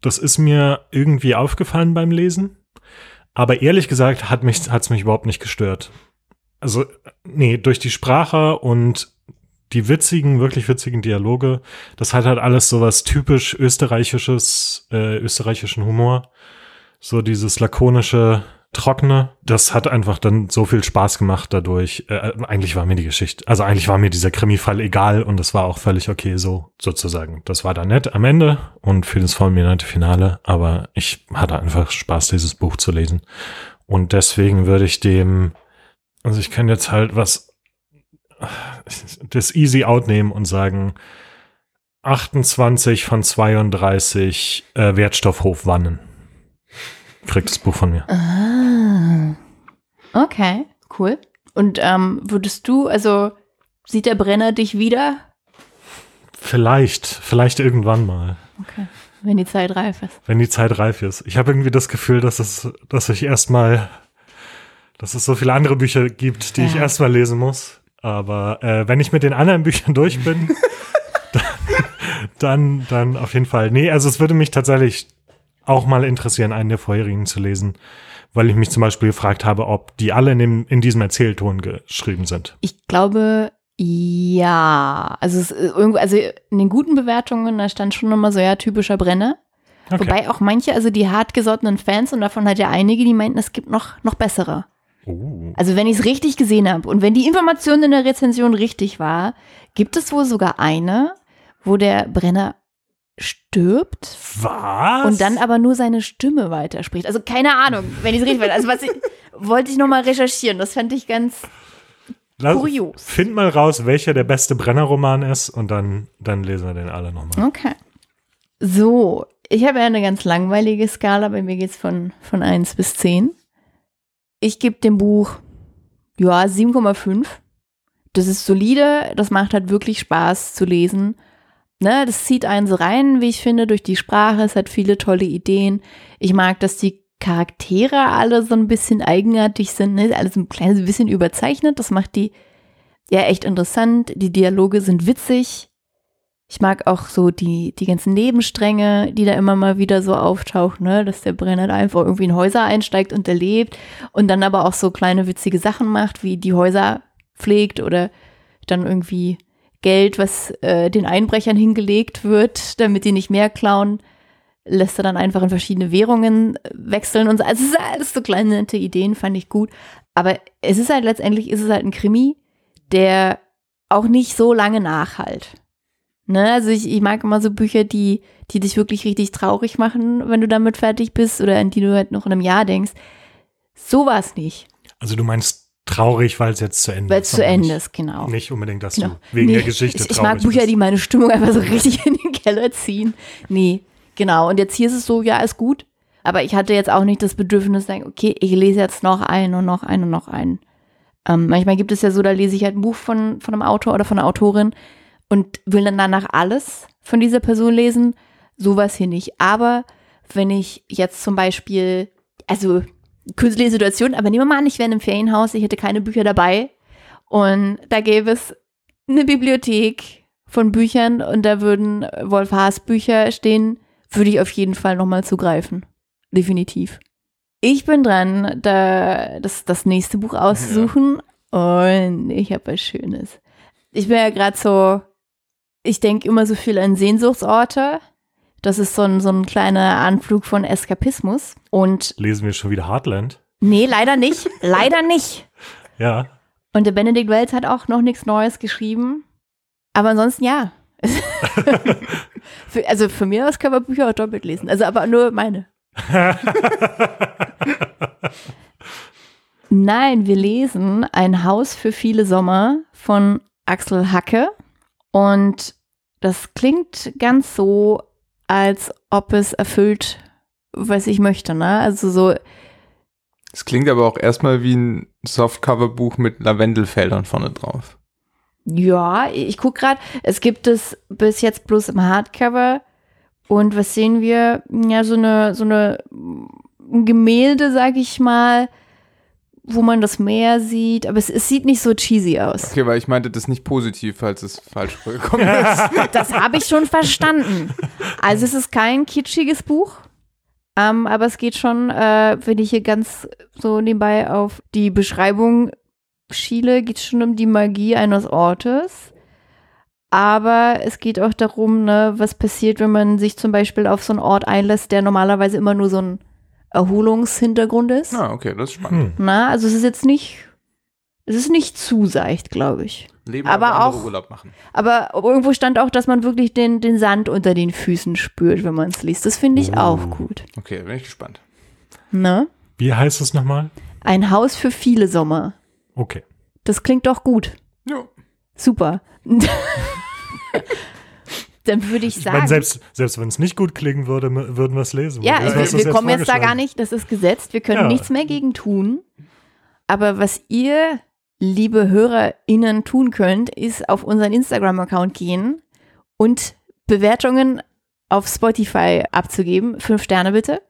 Das ist mir irgendwie aufgefallen beim Lesen. Aber ehrlich gesagt hat mich, hat's mich überhaupt nicht gestört. Also, nee, durch die Sprache und die witzigen, wirklich witzigen Dialoge, das hat halt alles sowas typisch österreichisches, äh, österreichischen Humor. So dieses lakonische, trockene. Das hat einfach dann so viel Spaß gemacht dadurch. Äh, eigentlich war mir die Geschichte, also eigentlich war mir dieser Krimi-Fall egal und das war auch völlig okay so, sozusagen. Das war dann nett am Ende und für das fulminante Finale, aber ich hatte einfach Spaß, dieses Buch zu lesen. Und deswegen würde ich dem, also ich kann jetzt halt was, das Easy Out nehmen und sagen, 28 von 32 äh, Wertstoffhof Wannen kriegt das Buch von mir. Ah. Okay, cool. Und ähm, würdest du, also sieht der Brenner dich wieder? Vielleicht, vielleicht irgendwann mal. Okay. Wenn die Zeit reif ist. Wenn die Zeit reif ist. Ich habe irgendwie das Gefühl, dass es, dass ich erstmal, dass es so viele andere Bücher gibt, die ja. ich erstmal lesen muss. Aber äh, wenn ich mit den anderen Büchern durch bin, dann, *laughs* dann, dann auf jeden Fall. Nee, also es würde mich tatsächlich auch mal interessieren, einen der vorherigen zu lesen, weil ich mich zum Beispiel gefragt habe, ob die alle in, dem, in diesem Erzählton geschrieben sind. Ich glaube, ja. Also, es, irgendwo, also in den guten Bewertungen, da stand schon nochmal so, ja, typischer Brenner. Okay. Wobei auch manche, also die hartgesottenen Fans, und davon hat ja einige, die meinten, es gibt noch, noch bessere. Oh. Also wenn ich es richtig gesehen habe und wenn die Information in der Rezension richtig war, gibt es wohl sogar eine, wo der Brenner stirbt. Was? Und dann aber nur seine Stimme weiterspricht. Also keine Ahnung, wenn ich es richtig weiß. Also was ich, *laughs* wollte ich nochmal recherchieren. Das fand ich ganz Lass, kurios. Find mal raus, welcher der beste Brenner-Roman ist und dann, dann lesen wir den alle nochmal. Okay. So, ich habe ja eine ganz langweilige Skala. Bei mir geht es von, von 1 bis 10. Ich gebe dem Buch, ja, 7,5. Das ist solide, das macht halt wirklich Spaß zu lesen ne, das zieht einen so rein, wie ich finde, durch die Sprache. Es hat viele tolle Ideen. Ich mag, dass die Charaktere alle so ein bisschen eigenartig sind, ne? alles ein kleines bisschen überzeichnet. Das macht die ja echt interessant. Die Dialoge sind witzig. Ich mag auch so die, die ganzen Nebenstränge, die da immer mal wieder so auftauchen, ne? dass der Brenner da einfach irgendwie in Häuser einsteigt und erlebt und dann aber auch so kleine witzige Sachen macht, wie die Häuser pflegt oder dann irgendwie Geld, was äh, den Einbrechern hingelegt wird, damit die nicht mehr klauen, lässt er dann einfach in verschiedene Währungen äh, wechseln und so. Also es ist alles so kleine nette Ideen, fand ich gut. Aber es ist halt letztendlich ist es halt ein Krimi, der auch nicht so lange nachhalt. Ne? Also ich, ich mag immer so Bücher, die, die dich wirklich richtig traurig machen, wenn du damit fertig bist oder an die du halt noch in einem Jahr denkst. So war es nicht. Also du meinst traurig, weil es jetzt zu Ende ist. Weil es zu Ende ist, genau. Nicht unbedingt, dass genau. du wegen nee, der Geschichte Ich, ich mag Bücher, bist. die meine Stimmung einfach so *laughs* richtig in den Keller ziehen. Nee, genau. Und jetzt hier ist es so, ja, ist gut. Aber ich hatte jetzt auch nicht das Bedürfnis, sagen, okay, ich lese jetzt noch einen und noch einen und noch einen. Ähm, manchmal gibt es ja so, da lese ich halt ein Buch von, von einem Autor oder von einer Autorin und will dann danach alles von dieser Person lesen. Sowas hier nicht. Aber wenn ich jetzt zum Beispiel, also künstliche Situation, aber nehmen wir mal an, ich wäre in einem Ferienhaus, ich hätte keine Bücher dabei und da gäbe es eine Bibliothek von Büchern und da würden Wolf Haas Bücher stehen, würde ich auf jeden Fall nochmal zugreifen. Definitiv. Ich bin dran, da das, das nächste Buch auszusuchen ja. und ich habe was Schönes. Ich bin ja gerade so, ich denke immer so viel an Sehnsuchtsorte das ist so ein, so ein kleiner Anflug von Eskapismus. Und Lesen wir schon wieder Heartland? Nee, leider nicht. *laughs* leider nicht. Ja. Und der Benedict Wells hat auch noch nichts Neues geschrieben. Aber ansonsten ja. *laughs* für, also für mich aus können wir Bücher auch doppelt lesen. Also aber nur meine. *laughs* Nein, wir lesen Ein Haus für viele Sommer von Axel Hacke. Und das klingt ganz so, als ob es erfüllt, was ich möchte. Ne? Also so, Es klingt aber auch erstmal wie ein Softcover-Buch mit Lavendelfeldern vorne drauf. ja, ich gucke gerade, es gibt es bis jetzt bloß im Hardcover. Und was sehen wir? Ja, so eine, so eine ein Gemälde, sag ich mal, wo man das Meer sieht. Aber es, es sieht nicht so cheesy aus. Okay, weil ich meinte das nicht positiv, falls es falsch rübergekommen ist. *laughs* Das habe ich schon verstanden. Also es ist kein kitschiges Buch, ähm, aber es geht schon, äh, wenn ich hier ganz so nebenbei auf die Beschreibung schiele, geht es schon um die Magie eines Ortes. Aber es geht auch darum, ne, was passiert, wenn man sich zum Beispiel auf so einen Ort einlässt, der normalerweise immer nur so ein Erholungshintergrund ist. Ah, okay, das ist spannend. Hm. Na, also es ist jetzt nicht, es ist nicht zu seicht, glaube ich. Leben Aber auch- Urlaub machen. Aber irgendwo stand auch, dass man wirklich den, den Sand unter den Füßen spürt, wenn man es liest. Das finde ich Oh. auch gut. Okay, bin ich gespannt. Ne? Wie heißt es nochmal? Ein Haus für viele Sommer. Okay. Das klingt doch gut. Jo. Super. *laughs* Dann würde ich Ich sagen. meine, selbst, selbst wenn es nicht gut klingen würde, würden wir es lesen. ja, ich, wir, wir kommen jetzt da gar nicht, das ist gesetzt. Wir können Ja. nichts mehr gegen tun. Aber was ihr, liebe HörerInnen, tun könnt, ist auf unseren Instagram-Account gehen und Bewertungen auf Spotify abzugeben. Fünf Sterne bitte.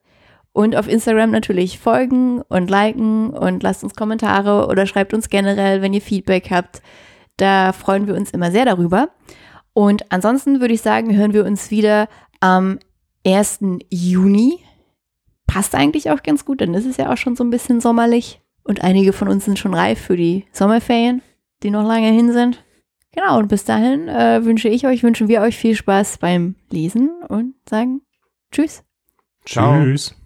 Und auf Instagram natürlich folgen und liken und lasst uns Kommentare oder schreibt uns generell, wenn ihr Feedback habt. Da freuen wir uns immer sehr darüber. Und ansonsten würde ich sagen, hören wir uns wieder am 1. Juni. Passt eigentlich auch ganz gut, denn es ist ja auch schon so ein bisschen sommerlich. Und einige von uns sind schon reif für die Sommerferien, die noch lange hin sind. Genau, und bis dahin äh, wünsche ich euch, wünschen wir euch viel Spaß beim Lesen und sagen Tschüss. Ciao. Tschüss.